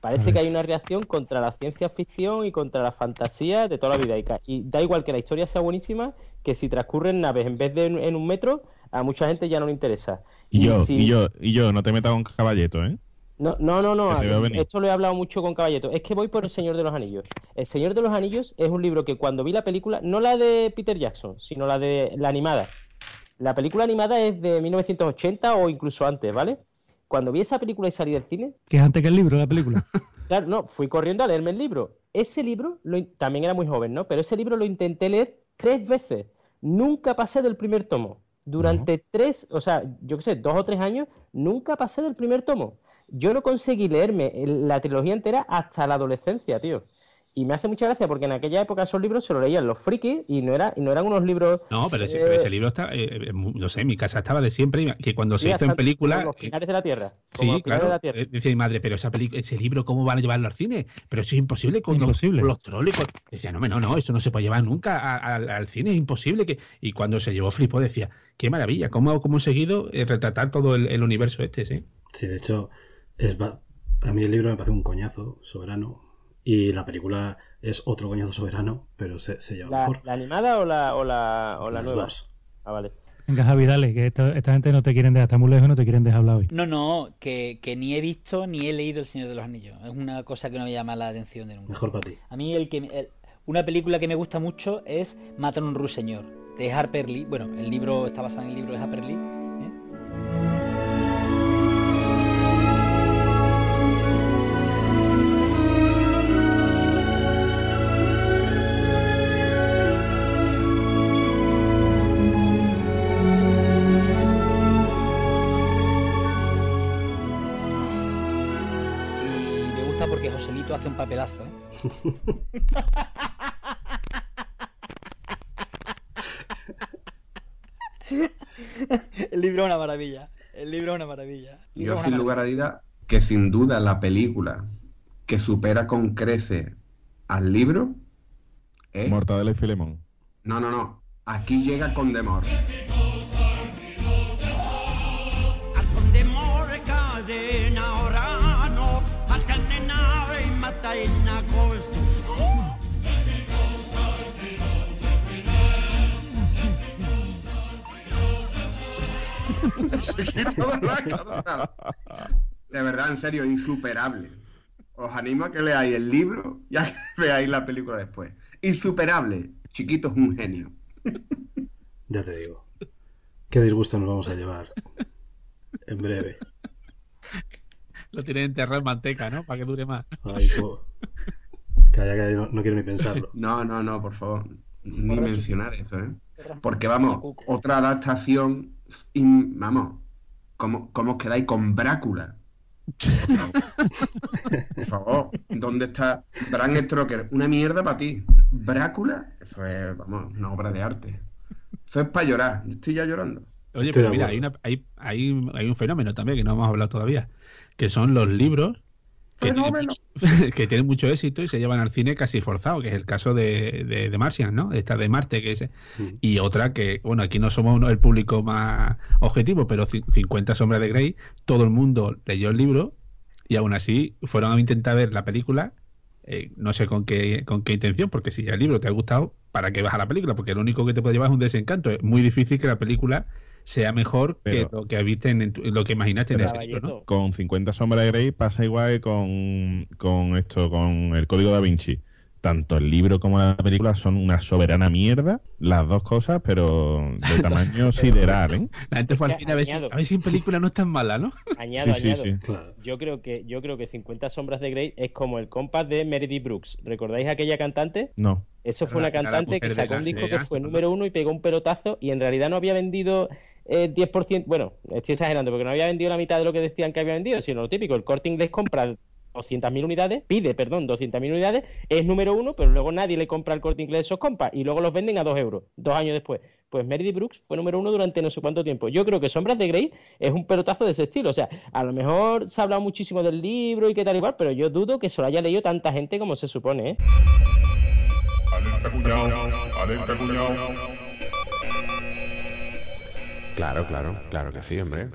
Parece que hay una reacción contra la ciencia ficción y contra la fantasía de toda la vida. Y, da igual que la historia sea buenísima, que si transcurre en naves en vez de en, en un metro, a mucha gente ya no le interesa. Y yo, y yo, y yo, no te metas con caballeto, ¿eh? No, no, no, no. Venir. Esto lo he hablado mucho con Caballeto. Es que voy por El Señor de los Anillos. El Señor de los Anillos es un libro que cuando vi la película, no la de Peter Jackson, sino la de la animada. La película animada es de 1980 o incluso antes, ¿vale? Cuando vi esa película y salí del cine, Que es antes que el libro, la película. claro, no, fui corriendo a leerme el libro. Ese libro, lo también era muy joven, ¿no? Pero ese libro lo intenté leer tres veces. Nunca pasé del primer tomo. Durante tres, o sea, yo qué sé, dos o tres años, nunca pasé del primer tomo. Yo no conseguí leerme la trilogía entera hasta la adolescencia, tío. Y me hace mucha gracia porque en aquella época esos libros se los leían los frikis y no, era, y no eran unos libros. No, pero ese, eh, pero ese libro está, eh, eh, no sé, en mi casa estaba de siempre, y que cuando sí, se hizo en película, los eh, pilares de la tierra. como Sí, claro. de la tierra. Decía mi madre, pero esa ese libro, ¿cómo van a llevarlo al cine? Pero eso es imposible con, Imposible. Los, los troles. con- Decía, no, no, no, eso no se puede llevar nunca a- a- al, al cine, es imposible. que Y cuando se llevó Flipo decía, qué maravilla, cómo, cómo he seguido eh, retratar todo el, el universo este, ¿sí? Sí, de hecho, es a mí el libro me parece un coñazo soberano y la película es otro coñazo soberano, pero se, se lleva ¿La, mejor. la animada o la, o la, o la nueva? dos. Ah, vale. Venga, Javi, dale, que esta, esta gente no te quieren dejar, está muy lejos no te quieren dejar hablar hoy. No, no, que, que ni he visto ni he leído El Señor de los Anillos. Es una cosa que no me llama la atención de nunca. Mejor para ti. A mí el que el- una película que me gusta mucho es Matan a un ruiseñor de Harper Lee. Bueno, el libro está basado en el libro de Harper Lee. Hace un papelazo. ¿eh? El libro es una maravilla. El libro es una maravilla. Yo sin lugar a duda que sin duda la película que supera con crece al libro es... Mortadela y Filemón. No, no, no. Aquí llega Condemor. Al condemore in agosto. De verdad, en serio, insuperable. Os animo a que leáis el libro y a que veáis la película después. Insuperable. Chiquito es un genio. Ya te digo. Qué disgusto nos vamos a llevar. En breve. Lo tienen enterrado en manteca, ¿no? Para que dure más. Ay, po. Calla, calla, no, no quiero ni pensarlo. No, no, no, por favor. Ni mencionar eso, ¿eh? Porque vamos, otra adaptación. in- vamos, ¿cómo, ¿cómo os quedáis con Brácula? Por favor, ¿dónde está Bram Stoker? Una mierda para ti. ¿Brácula? Eso es, vamos, una obra de arte. Eso es para llorar. Yo estoy ya llorando. Oye, pero mira, hay, una, hay, hay, hay un fenómeno también que no hemos hablado todavía, que son los libros que tienen, Fenómeno. mucho, que tienen mucho éxito y se llevan al cine casi forzado, que es el caso de, de, de Martian, ¿no? Esta de Marte, que es... Mm. Y otra que, bueno, aquí no somos el público más objetivo, pero ci- 50 sombras de Grey, todo el mundo leyó el libro y aún así fueron a intentar ver la película, eh, no sé con qué, con qué intención, porque si ya el libro te ha gustado, ¿para qué vas a la película? Porque lo único que te puede llevar es un desencanto. Es muy difícil que la película sea mejor Pero- que lo que viste en, tu- lo que imaginaste en ese libro, ¿no? Con 50 sombras de Grey pasa igual que con, con esto, con el código da Vinci. Tanto el libro como la película son una soberana mierda, las dos cosas, pero de tamaño sideral, ¿eh? La gente fue al cine a ver, si, añado. a ver si en película no es tan mala, ¿no? Añado, Sí, sí, añado. sí. Claro. Yo creo que yo creo que 50 sombras de Grey es como el compás de Meredith Brooks. ¿Recordáis aquella cantante? No. Eso fue una cantante que sacó un disco que fue número uno y pegó un pelotazo y en realidad no había vendido eh, 10%, bueno, estoy exagerando porque no había vendido la mitad de lo que decían que había vendido, sino lo típico, el corte inglés compra 200.000 unidades, pide, perdón, 200.000 unidades, es número uno, pero luego nadie le compra el corte inglés esos compas y luego los venden a 2 euros, dos años después. Pues Meredith Brooks fue número uno durante no sé cuánto tiempo. Yo creo que Sombras de Grey es un pelotazo de ese estilo. O sea, a lo mejor se ha hablado muchísimo del libro y qué tal igual, pero yo dudo que se lo haya leído tanta gente como se supone, ¿eh? Claro, claro, claro que sí, hombre.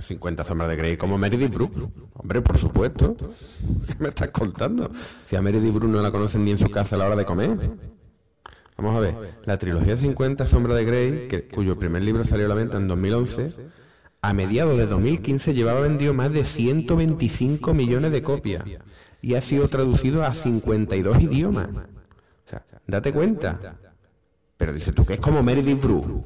50 sombras de Grey como Meredith Brooks. Hombre, por supuesto. ¿Qué me estás contando? Si a Meredith Brooks no la conocen ni en su casa a la hora de comer. Vamos a ver, la trilogía 50 sombras de Grey, cuyo primer libro salió a la venta en 2011, a mediados de 2015 llevaba vendido más de 125 millones de copias y ha sido traducido a 52 idiomas. O sea, date cuenta. Pero dices tú que es como Meredith Brooks.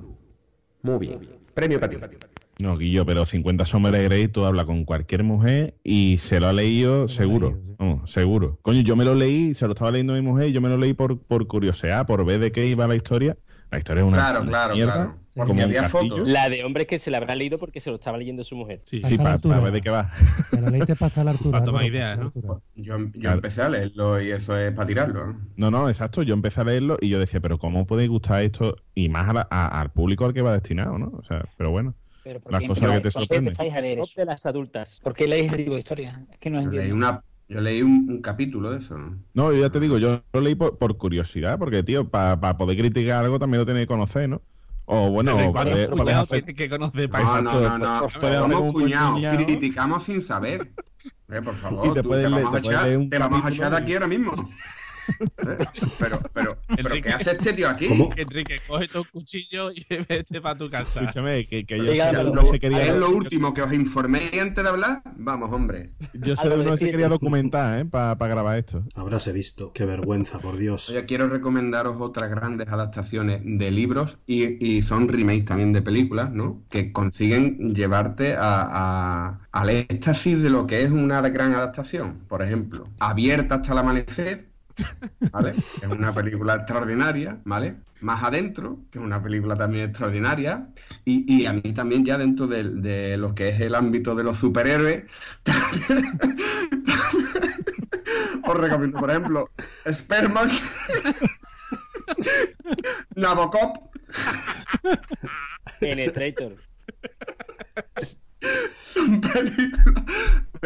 Muy bien. Premio para ti. No, Guillo, pero 50 sombras de Grey tú hablas con cualquier mujer y se lo ha leído seguro. Vamos, seguro. Coño, yo me lo leí, se lo estaba leyendo mi mujer y yo me lo leí por, por curiosidad, por ver de qué iba la historia. La historia es una Claro, una claro, mierda, claro. Por como si había fotos. La de hombres que se la habrán leído porque se lo estaba leyendo su mujer. Sí, A Sí, para ver de qué va. Te lo leíste para estar a la altura. Para tomar ideas, ¿no? altura. Yo, yo Claro. empecé a leerlo y eso es para tirarlo. ¿no? No, no, exacto. Yo empecé a leerlo y yo decía, pero ¿cómo puede gustar esto? Y más a la- a- al público al que va destinado, ¿no? O sea, pero bueno. Pero ¿por Las cosas que te ¿por qué sorprenden. de las adultas. ¿Por qué leéis tipo de historias? Es que no Yo leí, entiendo. una, yo leí un, un capítulo de eso. ¿no? No, yo ya te digo, yo lo leí por, por curiosidad, porque, tío, para poder criticar algo también lo tenéis que conocer, ¿no? O bueno, hacer- que conocer No, no, no, Somos cuñados, cuñado. criticamos sin saber. Eh, por favor, te vamos, a echar, te vamos a echar aquí ahora mismo. Pero, pero, pero Enrique. ¿qué hace este tío aquí? ¿Cómo? Enrique, coge tu cuchillo y vete para tu casa. Escúchame, que, que yo de Álvaro, uno que se quería, ¿Es lo último que os informé antes de hablar? Vamos, hombre. yo soy de uno que se quería documentar, ¿eh? Para grabar esto. Habráse visto. Qué vergüenza, por Dios. Oye, quiero recomendaros otras grandes adaptaciones de libros y, y son remakes también de películas, ¿no? Que consiguen llevarte a, a- al éxtasis de lo que es una gran adaptación. Por ejemplo, Abierta hasta el amanecer, ¿vale? Es una película extraordinaria, ¿vale? Más adentro, que es una película también extraordinaria. Y, y a mí también ya dentro de, de lo que es el ámbito de los superhéroes, también- os recomiendo, por ejemplo, Sperman, Nabokov, Penetrator. son películas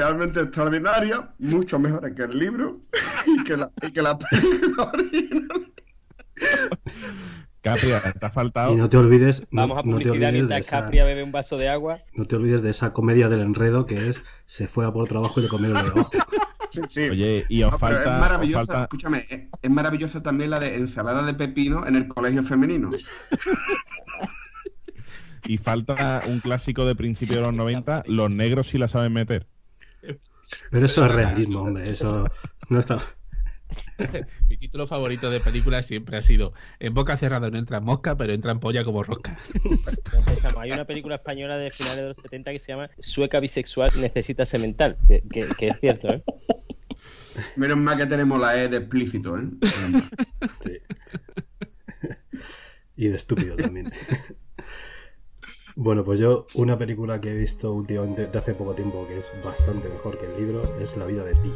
realmente extraordinarias, mucho mejores que el libro y que la, y que la película original. Capri, te ha faltado. Y no te olvides, no, Vamos a no te publicidad olvides de mientras esa, Capri bebe un vaso de agua. no te olvides de esa comedia del enredo que es se fue a por trabajo y le comieron. Sí, sí. Oye, y os No, pero falta. es os maravillosa, falta- escúchame, es, es maravillosa también la de ensalada de pepino en el colegio femenino. Y falta un clásico de principio de los 90, los negros sí la saben meter. Pero eso es realismo, hombre. Eso no está. Mi título favorito de película siempre ha sido En boca cerrada no entra mosca, pero entra en polla como rosca. Hay una película española de finales de los 70 que se llama Sueca bisexual necesita semental, que, que- que es cierto, ¿eh? Menos mal que tenemos la E de explícito, ¿eh? Sí. Y de estúpido también. Bueno, pues yo una película que he visto últimamente de hace poco tiempo que es bastante mejor que el libro es La vida de Pi.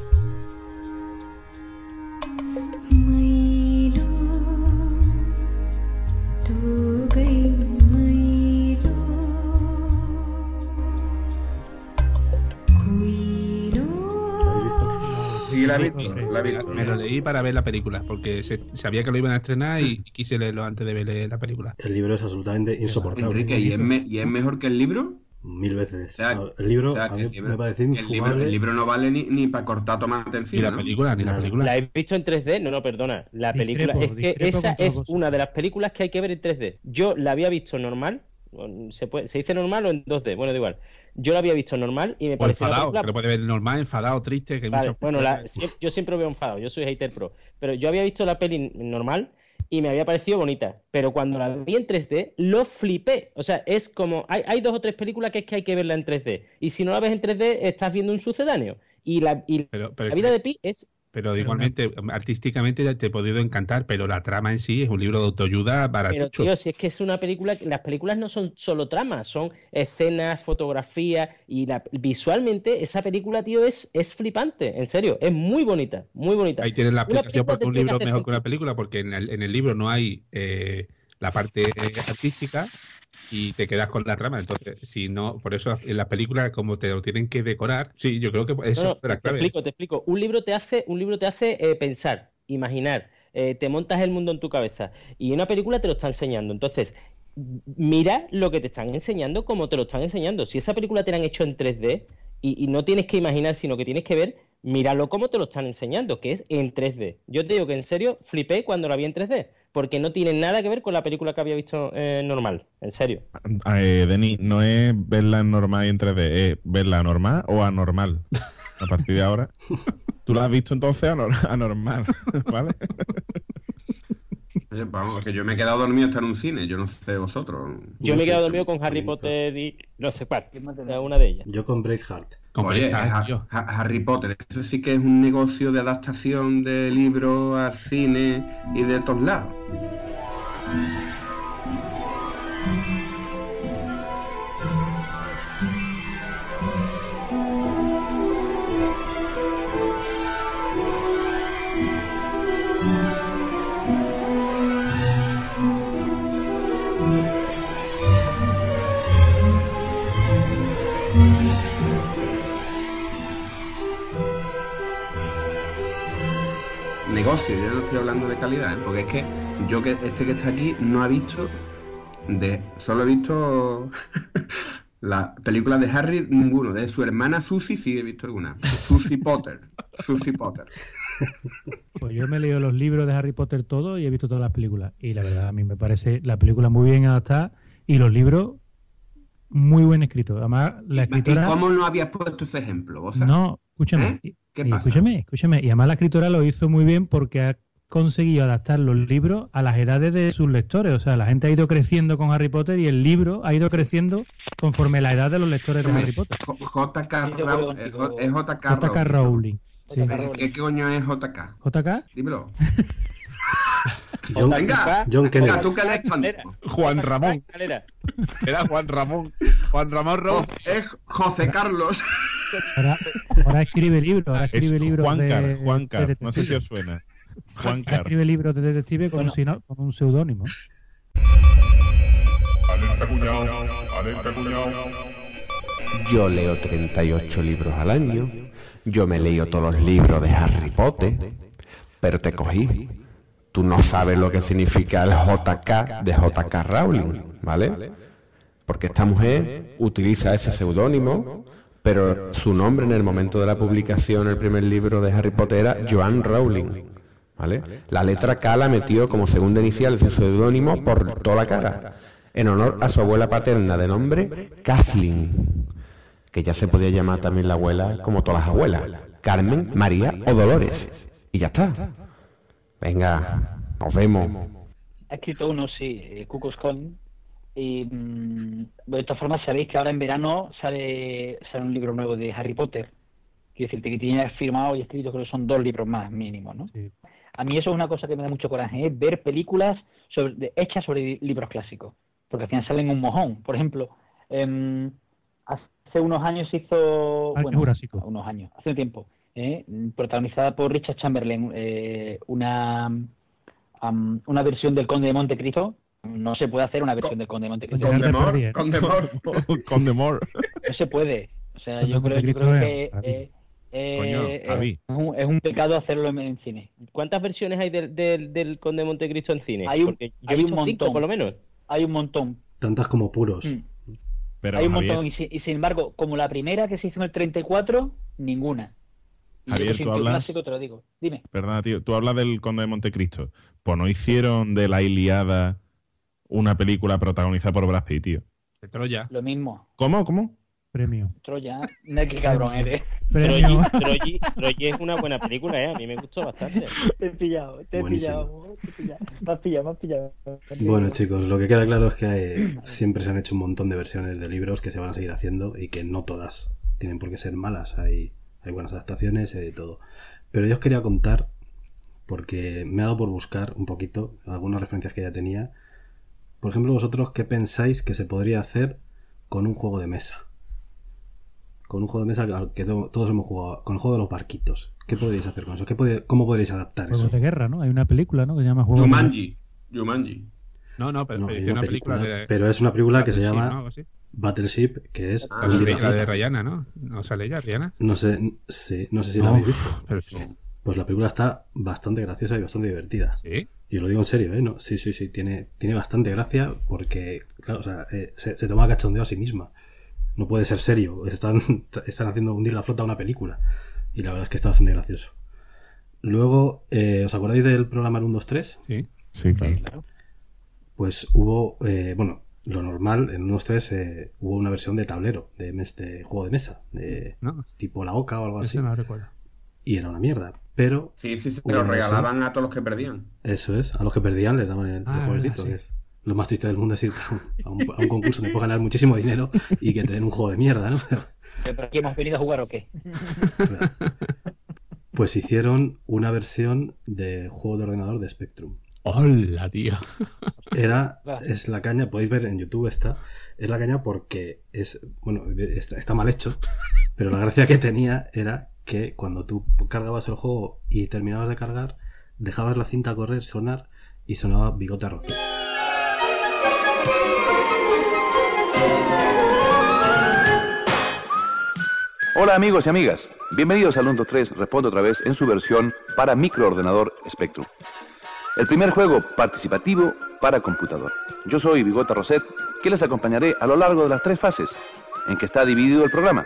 Sí, la he Sí, visto, sí, la he visto. Me lo leí para ver la película, porque se- sabía que lo iban a estrenar y quise leerlo antes de ver la película. El libro es absolutamente insoportable. Enrique, ¿y es, me- y es mejor que el libro? Mil veces. O sea, No, el libro o sea, a que mí el libro- me parece el libro, infumable. el libro no vale ni, ni para cortar tomate encima. Ni la ¿no? película, ni la Nada. película. ¿La habéis visto en 3D? No, no, perdona. La película. Discrepo, Es que esa es una de las películas que hay que ver en 3D. Yo la había visto normal. ¿Se, puede, ¿Se dice normal o en 2D? Bueno, da igual. Yo la había visto normal y me una enfadado, que lo puede ver normal, enfadado, triste, que hay Vale, muchas bueno, la- yo siempre veo enfadado, yo soy hater pro, pero yo había visto la peli normal y me había parecido bonita, pero cuando la vi en 3D lo flipé, o sea, es como, hay, hay dos o tres películas que es que hay que verla en 3D, y si no la ves en 3D estás viendo un sucedáneo, y la, y Pero, pero, la vida de Pi es... pero igualmente, artísticamente te he podido encantar, pero la trama en sí es un libro de autoayuda para Pero tío, si es que es una película, las películas no son solo tramas, son escenas, fotografía, y la- visualmente esa película, tío, es, es flipante, en serio, es muy bonita, muy bonita. Ahí tienes la película porque un libro es mejor que una película, porque en el, en el libro no hay eh, la parte artística y te quedas con la trama. Entonces, si no, por eso en las películas, como te lo tienen que decorar, sí, yo creo que eso No, no, es la te clave. explico, te explico. Un libro te hace, un libro te hace eh, pensar, imaginar, eh, te montas el mundo en tu cabeza. Y una película te lo está enseñando. Entonces, mira lo que te están enseñando como te lo están enseñando. Si esa película te la han hecho en 3D y, y no tienes que imaginar, sino que tienes que ver, míralo como te lo están enseñando, que es en 3D. Yo te digo que en serio flipé cuando la vi en 3D, porque no tiene nada que ver con la película que había visto eh, normal, en serio. Eh, Denis, no es verla en normal y en 3D, es verla normal o anormal. A partir de ahora. Tú la has visto entonces anor- anormal, ¿vale? Oye, vamos, que yo me he quedado dormido hasta en un cine, yo no sé vosotros. Yo No me he quedado dormido con Harry Potter y no sé cuál, una de ellas. Yo con Braveheart. Oye, Harry Potter, eso sí que es un negocio de adaptación de libros al cine y de todos lados. Negocio, yo no estoy hablando de calidad, ¿eh? porque es que yo que este que está aquí no ha visto de solo he visto la película de Harry ninguno, de su hermana Susie sí he visto alguna. Susie Potter, Susie Potter. Pues yo me he leído los libros de Harry Potter todos y he visto todas las películas. Y la verdad, a mí me parece la película muy bien adaptada y los libros muy buen escritos. Además, la ¿Y escritora. cómo no habías puesto ese ejemplo? No, escúchame. ¿Eh? ¿Qué y pasa? escúchame, escúchame. Y además la escritora lo hizo muy bien porque ha conseguido adaptar los libros a las edades de sus lectores. O sea, la gente ha ido creciendo con Harry Potter y el libro ha ido creciendo conforme la edad de los lectores de Harry Potter. JK J- es JK J.K. Rowling. Sí. J.K. ¿Qué, qué coño es JK? ¿JK? Dímelo. John, Venga, John Kennedy. venga, tú que lees. Juan Ramón. Era Juan Ramón. Juan Ramón Ross. Es José Carlos. Ahora, ahora escribe libros. Ahora Es escribe libros Juancar, de, Juancar. de No sé si os suena. Ahora Juancar. escribe libros de detective con, Bueno. un, sino- con un seudónimo. Alerta cuñado, alerta cuñado. Yo leo 38 libros al año. Yo me leo todos los libros de Harry Potter. Pero te cogí. Tú no sabes lo que significa el JK de JK Rowling, ¿vale? Porque esta mujer utiliza ese seudónimo, pero su nombre en el momento de la publicación del primer libro de Harry Potter era Joan Rowling, ¿vale? La letra K la metió como segunda inicial de su seudónimo por toda la cara. en honor a su abuela paterna de nombre Kathleen, que ya se podía llamar también la abuela como todas las abuelas, Carmen, María o Dolores. Y ya está. Venga, nos vemos. Ha escrito uno, sí, eh, Cuckoo's Con. Y mm, de todas formas, sabéis que ahora en verano sale, sale un libro nuevo de Harry Potter. Quiero decirte que tiene firmado y escrito, creo que son dos libros más mínimo, ¿no? Sí. A mí eso es una cosa que me da mucho coraje, es ver películas sobre, de- hechas sobre li- libros clásicos. Porque al final salen un mojón. Por ejemplo, em, hace unos años se hizo... Parque Jurásico. unos años, hace un tiempo. ¿Eh? protagonizada por Richard Chamberlain, eh, una, am, una versión del Conde de Montecristo. No se puede hacer una versión del Conde de Montecristo. Con Condemor. Condemor. Condemor. No se puede. O sea, yo creo, yo creo que eh, eh, Coño, eh, es, un, es un pecado hacerlo en, en cine. ¿Cuántas versiones hay del, del, del Conde de Montecristo en cine? Hay un- yo hay he un cinco, montón. por lo menos. Hay un montón. Tantas como puros. Mm. Pero, Hay un Javier, montón. Y, si- y sin embargo, como la primera que se hizo en el 34, ninguna. Y Javier, yo tú hablas- clásico te lo digo. Dime. Perdona, tío, tú hablas del Conde de Montecristo. Pues no hicieron de la Iliada una película protagonizada por Brad Pitt, tío. De Troya. Lo mismo. ¿Cómo? ¿Cómo? Premio. Troya. No, qué cabrón eres. Premio. Troy- Troy es una buena película, ¿eh? A mí me gustó bastante. Te he pillado, te he Buenísimo. pillado. Te he pillado. Me has pillado, me has pillado. Bueno, chicos, lo que queda claro es que eh, siempre se han hecho un montón de versiones de libros que se van a seguir haciendo y que no todas tienen por qué ser malas. Hay, hay buenas adaptaciones y de todo. Pero yo os quería contar, porque me ha dado por buscar un poquito algunas referencias que ya tenía. Por ejemplo, vosotros, ¿qué pensáis que se podría hacer con un juego de mesa? Con un juego de mesa al que to- todos hemos jugado, con el juego de los barquitos. ¿Qué podríais hacer con eso? ¿Qué ¿Cómo podríais adaptar eso? Juegos de guerra, ¿no? Hay una película, ¿no? Que se llama Juegos de Jumanji. Jumanji. No, no, pero, No, pero hay hice una película, película, de. pero es una película que se llama. Battleship, que es Ah, La Hundir película de. Rayana, ¿no? ¿No sale ella, Rihanna? No sé, sí, no sé si la habéis visto. Pero sí. Pues la película está bastante graciosa y bastante divertida. Sí. Y os lo digo en serio, ¿eh? No, sí, sí, sí, tiene, tiene bastante gracia porque, claro, o sea, eh, se, se toma cachondeo a sí misma. No puede ser serio. Están, están haciendo hundir la flota a una película. Y la verdad es que está bastante gracioso. Luego, eh, ¿os acordáis del programa el 1, 2, 3? Sí. Sí, claro. Pues hubo, eh, bueno, lo normal, en 1, 2, 3 eh, hubo una versión de tablero, de, mes- de juego de mesa, de No, tipo la OCA o algo así. no lo recuerdo. Y era una mierda. Pero Sí, sí, se lo versión. regalaban a todos los que perdían. Eso es, a los que perdían les daban el, Ah, jueguecito, lo más triste del mundo es ir a un, a un- a un concurso donde puedes ganar muchísimo dinero y que te den un juego de mierda, ¿no? ¿Pero aquí hemos venido a jugar o qué? Pues hicieron una versión de juego de ordenador de Spectrum. ¡Hola, tío! Era, es la caña, podéis ver en YouTube esta, es la caña porque es, bueno, está, está mal hecho, pero la gracia que tenía era que cuando tú cargabas el juego y terminabas de cargar, dejabas la cinta correr, sonar y sonaba bigote arrocero. Hola amigos y amigas, bienvenidos al 123 Responde otra vez en su versión para microordenador Spectrum. El primer juego participativo para computador. Yo soy Bigota Roset, que les acompañaré a lo largo de las tres fases en que está dividido el programa.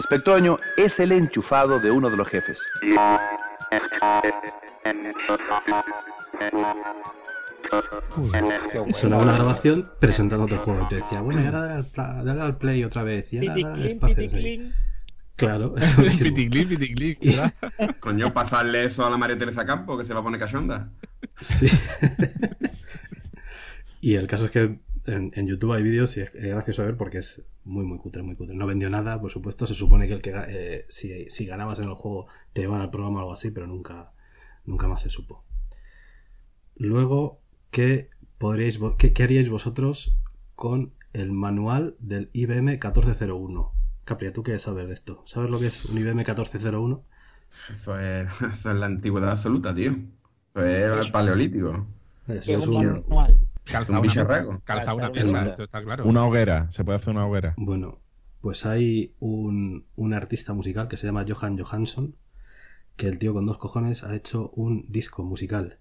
Spectroño es el enchufado de uno de los jefes. Sonaba una grabación presentándote el juego y te decía, bueno, y ahora dale al, pla- dale al play otra vez y ahora dale al espacio. Claro. Piticlin, piticlin. Coño, pasarle eso a la María Teresa Campo, que se va a poner cachonda. Y el caso es que en, YouTube hay vídeos y es, gracioso ver porque es muy, muy cutre, muy cutre. No vendió nada, por supuesto. Se supone que el que eh, si, si ganabas en el juego te llevaban al programa o algo así, pero nunca, nunca más se supo. Luego, ¿qué, podríais, qué haríais vosotros con el manual del IBM 1401? Capri, ¿tú qué sabes de esto? ¿Sabes lo que es un IBM 1401? Eso es, eso es la antigüedad absoluta, tío. Eso es el paleolítico. Eso Es un manual. Calza Un una. Calza una mesa. eso está claro. Una hoguera, se puede hacer una hoguera. Bueno, pues hay un, un artista musical que se llama Johan Johansson, que el tío con dos cojones ha hecho un disco musical.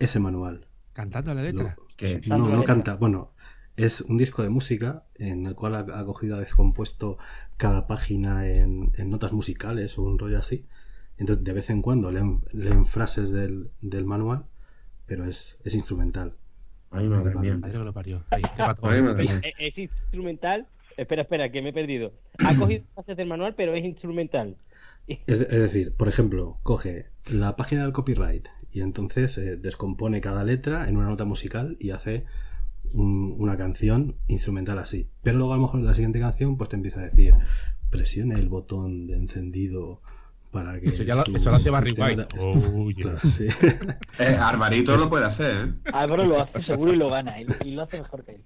Ese manual. Cantando la letra. No, no canta. Bueno, es un disco de música en el cual ha, ha cogido, ha descompuesto cada página en, en notas musicales o un rollo así. Entonces, de vez en cuando leen, leen frases del, del manual, pero es, es instrumental. Ay, madre mía. Madre que lo parió. Ahí, te va todo. Ay, madre Es, mía. es instrumental. Espera, espera, que me he perdido. Ha cogido frases del manual, pero es instrumental. Es, es decir, por ejemplo, coge la página del copyright y entonces eh, descompone cada letra en una nota musical y hace un- una canción instrumental así. Pero luego a lo mejor en la siguiente canción pues te empieza a decir presione el botón de encendido para que... Eso ya lo- eso lo hace Barry White. Oh, yeah. Claro, sí. Eh, Alvarito lo puede hacer, ¿eh? Álvaro lo hace seguro y lo gana. Y, y lo hace mejor que él.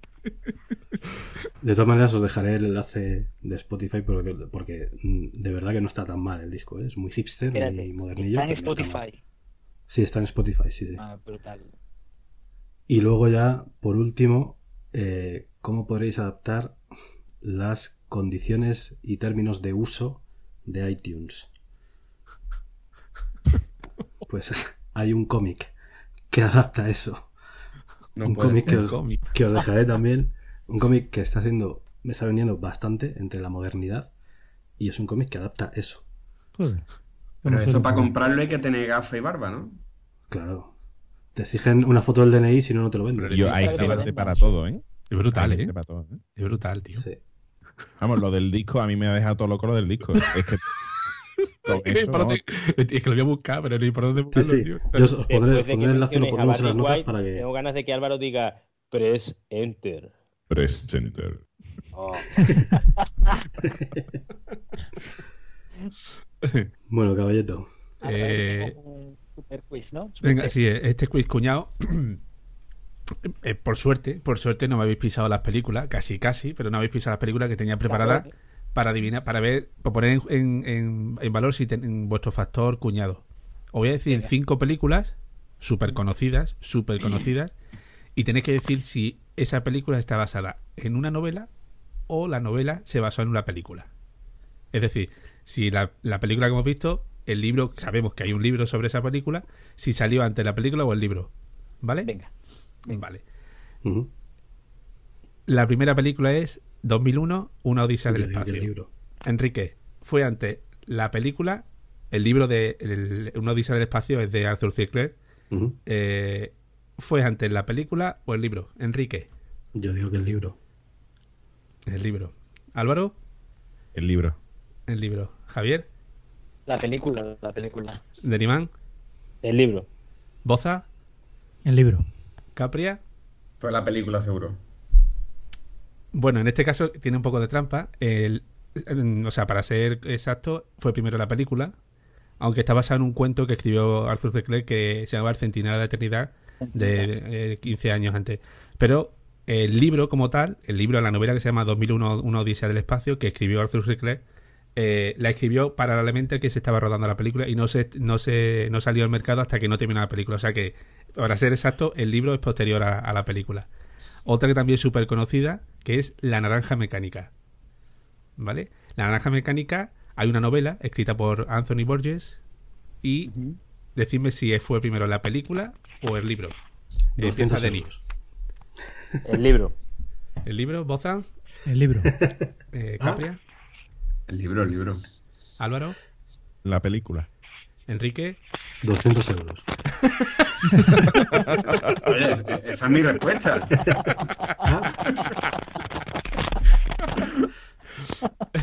De todas maneras os dejaré el enlace de Spotify porque, porque mm, de verdad que no está tan mal el disco, ¿eh? es muy hipster, Espérate. muy modernillo. Está en no está. Spotify. Sí, está en Spotify, sí, sí. Ah, brutal. Y luego ya, por último, eh, ¿cómo podréis adaptar las condiciones y términos de uso de iTunes? Pues hay un cómic que adapta eso. No un cómic que os, cómic. que os dejaré también. Un cómic que está haciendo, me está vendiendo bastante entre la modernidad y es un cómic que adapta eso. Joder. Pero eso para comprarlo hay que tener gafa y barba, ¿no? Claro. Te exigen una foto del DNI si no, no te lo venden. Yo, hay gente para todo, ¿eh? Es brutal, Hay ¿eh? gente para todo, ¿eh? Es brutal, tío. Sí. Vamos, lo del disco a mí me ha dejado todo loco lo del disco. Es que. eso, es lo voy a buscar, pero ni por dónde buscarlo, sí. tío. Yo os pondré, el enlace, lo pondremos en las notas White, para que. Tengo ganas de que Álvaro diga Press Enter. Presenter. Oh. Bueno, caballito. Eh, super quiz, ¿no? Venga, sí, este quiz cuñado. eh, por suerte, por suerte no me habéis pisado las películas, casi casi, pero no habéis pisado las películas que tenía preparadas para adivinar, para ver, para poner en, en- en- en valor si ten- vuestro factor cuñado. Os voy a decir Venga. cinco películas súper conocidas, súper conocidas, y tenéis que decir si esa película está basada en una novela o la novela se basó en una película. Es decir, si la, la película que hemos visto, el libro, sabemos que hay un libro sobre esa película, si salió antes la película o el libro. ¿Vale? Venga. Vale. La primera película es 2001, Una Odisea del Espacio. el libro. Enrique, fue antes la película, el libro de el- Una Odisea del Espacio es de Arthur C. Clarke. Eh, ¿Fue antes la película o el libro? Enrique, Yo digo que el libro. el libro. Álvaro, El libro. el libro. Javier, La película, la película. Derimán, El libro. Boza, El libro. Capria. Fue la película, seguro. Bueno, en este caso tiene un poco de trampa. El, en- o sea, para ser exacto, fue primero la película, aunque está basado en un cuento que escribió Arthur C. Clarke que se llama El Centinela de la Eternidad, de eh, 15 años antes. Pero el libro como tal, el libro, la novela que se llama 2001, Una Odisea del Espacio, que escribió Arthur C. Clarke, eh, la escribió paralelamente a que se estaba rodando la película y no se, no se no salió al mercado hasta que no terminó la película. O sea que, para ser exacto, el libro es posterior a, a la película. Otra que también es súper conocida, que es La Naranja Mecánica. ¿Vale? La Naranja Mecánica, hay una novela escrita por Anthony Borges y decidme si fue primero la película o el libro. Eh, 200 Empieza Denis. euros. El libro. ¿El libro? ¿Bozan? El libro. Eh, Ah. El libro, el libro. ¿Álvaro? La película. ¿Enrique? 200 euros. Oye, esa es mi respuesta.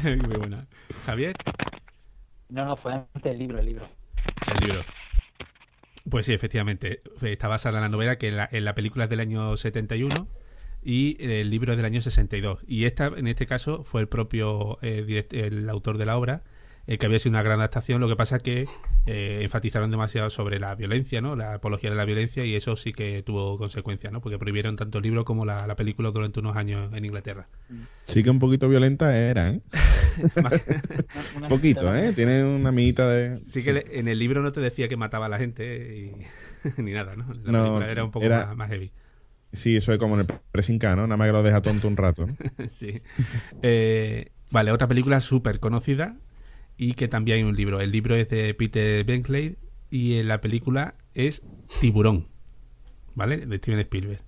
Muy buena. ¿Javier? No, no, fue antes el libro, el libro. El libro. Pues sí, efectivamente. Está basada en la novela que en la, en la película es del año 71 y el libro es del año 62. Y esta, en este caso, fue el propio eh, direct- el autor de la obra, eh, que había sido una gran adaptación. Lo que pasa que eh, enfatizaron demasiado sobre la violencia, ¿no? La apología de la violencia y eso sí que tuvo consecuencias, ¿no? Porque prohibieron tanto el libro como la, la película durante unos años en Inglaterra. Sí que un poquito violenta era, ¿eh? Una poquito, ¿eh? Tiene una mitad de... Sí que le- en el libro no te decía que mataba a la gente y, ni nada, ¿no? La No, película era un poco era- más, más heavy. Sí, eso es como en el pressing ¿no? Nada más que lo deja tonto un rato. ¿no? sí. Eh, vale, otra película súper conocida y que también hay un libro. El libro es de Peter Benkley y en la película es Tiburón, ¿vale? De Steven Spielberg,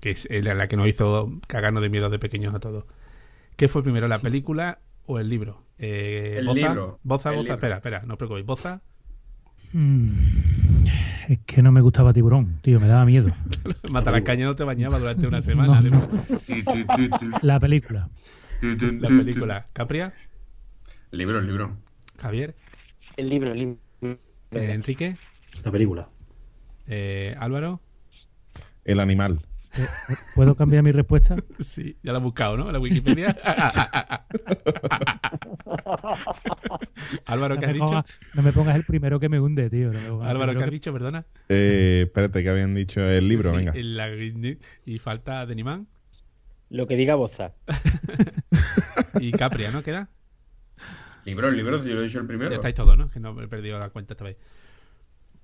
que es la la que nos hizo cagarnos de miedo de pequeños a todos. ¿Qué fue primero, la película o el libro? Eh, El Boza, libro, Boza, el Boza, libro. espera, espera, no os preocupéis. Boza, Mm, Es que no me gustaba tiburón, tío, me daba miedo. Mataracaña no te bañaba durante una semana. No, no. de- La película. La película. Capria, Libro, el libro. Javier, El libro, el libro. eh, Enrique, La película. eh, Álvaro. El animal. ¿Puedo cambiar mi respuesta? Sí, ya la has buscado, ¿no? La Wikipedia. Álvaro, No ¿qué has dicho? no me pongas el primero que me hunde, tío. no me Álvaro, ¿qué has que- dicho? Perdona. Eh, espérate, que habían dicho el libro, Sí, venga. el la- y falta Denimán Lo que diga Boza. y Capria, ¿no? ¿Queda? Libro, el libro, yo lo he dicho el primero. Ya estáis todos, ¿no? Que no me he perdido la cuenta esta vez.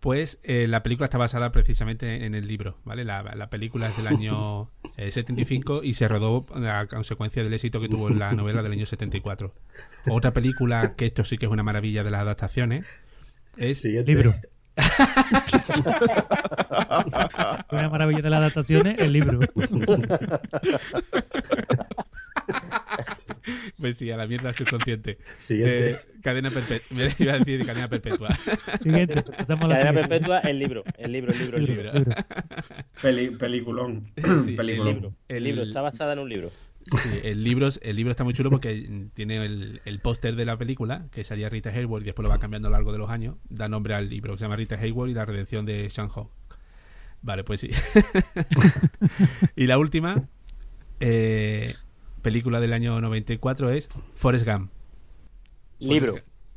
Pues eh, la película está basada precisamente en el libro, ¿vale? La, la película es del año eh, 75 y se rodó a consecuencia del éxito que tuvo la novela del año 74. Otra película, que esto sí que es una maravilla de las adaptaciones, es... Siguiente. Libro. Una maravilla de las adaptaciones, el libro. Pues sí, a la mierda subconsciente. Siguiente. Eh, cadena perpetua. Me iba a decir cadena perpetua. Siguiente, pasamos a la Cadena siguiente. perpetua, el libro. El libro, el libro, el libro. Libro. Peli- peliculón. Sí, El peliculón. libro. El libro está basada en un libro. Sí, el libro, el libro está muy chulo porque tiene el, el póster de la película, que salía Rita Hayworth y después lo va cambiando a lo largo de los años. Da nombre al libro, que se llama Rita Hayworth y la redención de Shang-Ho. Vale, pues sí. y la última eh, película del año 94 es Forrest Gump. Libro.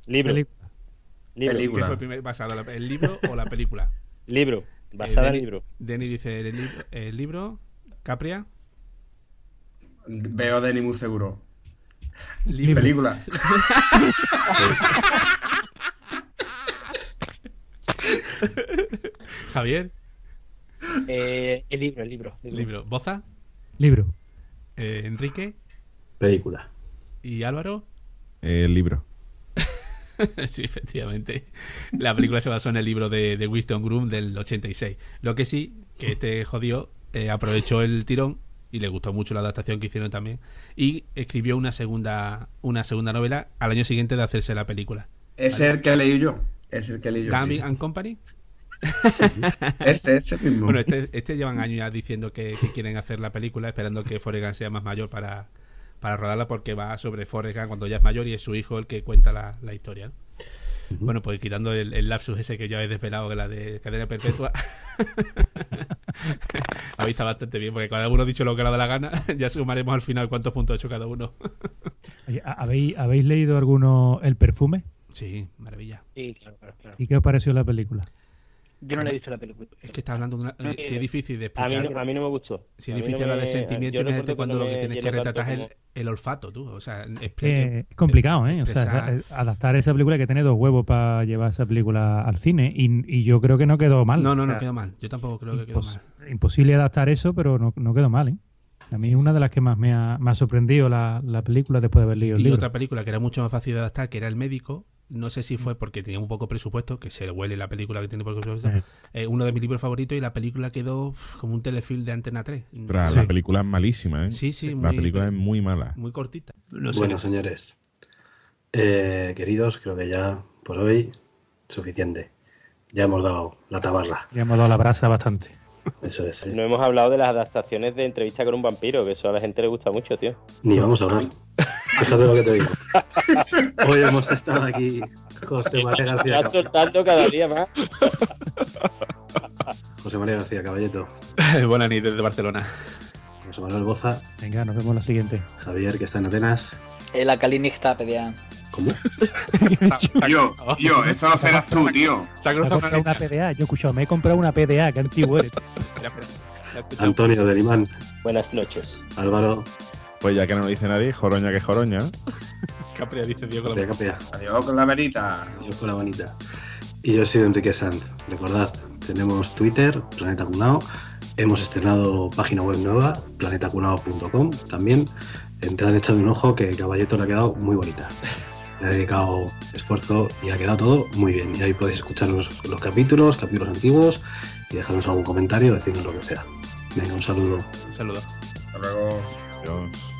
Libro. Película. Libro. ¿Qué fue basado? ¿El libro o la película? Libro. Basada Eh, en libro. Denny dice el, lib- el libro. Capria. Veo Denny muy seguro. Libro. Película. Javier. Eh, el libro, el libro. el libro. Libro. Boza. Libro. Eh, Enrique. Película. Y Álvaro. El libro. sí, efectivamente. La película se basó en el libro de, de Winston Groom del 86. Lo que sí, que este jodido eh, aprovechó el tirón y le gustó mucho la adaptación que hicieron también y escribió una segunda una segunda novela al año siguiente de hacerse la película. Es el que leí yo. Es el que leí yo. Gambit and Company. Ese, ese mismo. Bueno, este, este llevan años ya diciendo que, que quieren hacer la película, esperando que Forrest Gump sea más mayor para, para rodarla, porque va sobre Forrest Gump cuando ya es mayor y es su hijo el que cuenta la, la historia. ¿no? Bueno, pues quitando el, el lapsus ese que ya he desvelado, que la de cadena perpetua. Habéis estado bastante bien, porque cada uno ha dicho lo que le da la gana. ya sumaremos al final cuántos puntos ha hecho cada uno. Oye, ¿habéis, ¿Habéis leído alguno El perfume? sí, maravilla. Sí, claro, claro, claro. ¿Y qué os pareció la película? Yo no le he visto la película. Es que está hablando de una. No, eh, si es difícil de A mí, explicar. no, a mí no me gustó. Si es difícil no hablar de me- sentimiento, yo imagínate cuando lo que tienes que retratar es el, como- el olfato, tú. O sea, Que es complicado, ¿eh? O sea, eh, adaptar esa película que tiene dos huevos para llevar esa película al cine y, y yo creo que no quedó mal. No, no, O no quedó mal. Yo tampoco creo que quedó impos- mal. Imposible adaptar eso, pero no, no quedó mal, ¿eh? A mí es una de las que más me ha, me ha sorprendido la, la película después de haber leído el Y libro. otra película que era mucho más fácil de adaptar, que era El Médico. No sé si fue porque tenía un poco presupuesto, que se huele la película que tiene poco presupuesto. Eh. Uno de mis libros favoritos y la película quedó como un telefilm de Antena 3. Tras, Sí. La película es malísima, ¿eh? Sí, sí, La muy- película es muy mala. Muy cortita. Bueno, señores. Eh, queridos, creo que ya por hoy suficiente. Ya hemos dado la tabarra. Ya hemos dado la brasa bastante. Eso es. ¿eh? No hemos hablado de las adaptaciones de entrevista con un vampiro, que eso a la gente le gusta mucho, tío. Ni vamos a hablar. Eso es lo que te digo. Hoy hemos estado aquí José María García, Estás soltando cada día más. José María García Caballeto, Buenas noches desde Barcelona. José Manuel Boza, Venga, nos vemos la siguiente. Javier que está en Atenas. El Alcalinista PDA. ¿Cómo? Tío, tío, eso lo serás tú, tío. Se ha Me he cruzado comprado una PDA, yo he escuchado, me he comprado una PDA, que antiguo eres. Antonio del Imán, Buenas noches. Álvaro, Pues ya que no lo dice nadie, joroña que joroña. Capria dice Diego. Capea Capea, Adiós con la verita. yo con la bonita. Y yo soy Enrique Sanz. Recordad, tenemos Twitter, Planeta Cunao. Hemos estrenado página web nueva, planetacunao.com también. Entrad, echad un ojo que Caballeto le ha quedado muy bonita. le ha dedicado esfuerzo y ha quedado todo muy bien. Y ahí podéis escuchar los, los capítulos, capítulos antiguos y dejarnos algún comentario, decirnos lo que sea. Venga, un saludo. Un saludo. Hasta luego. Adiós.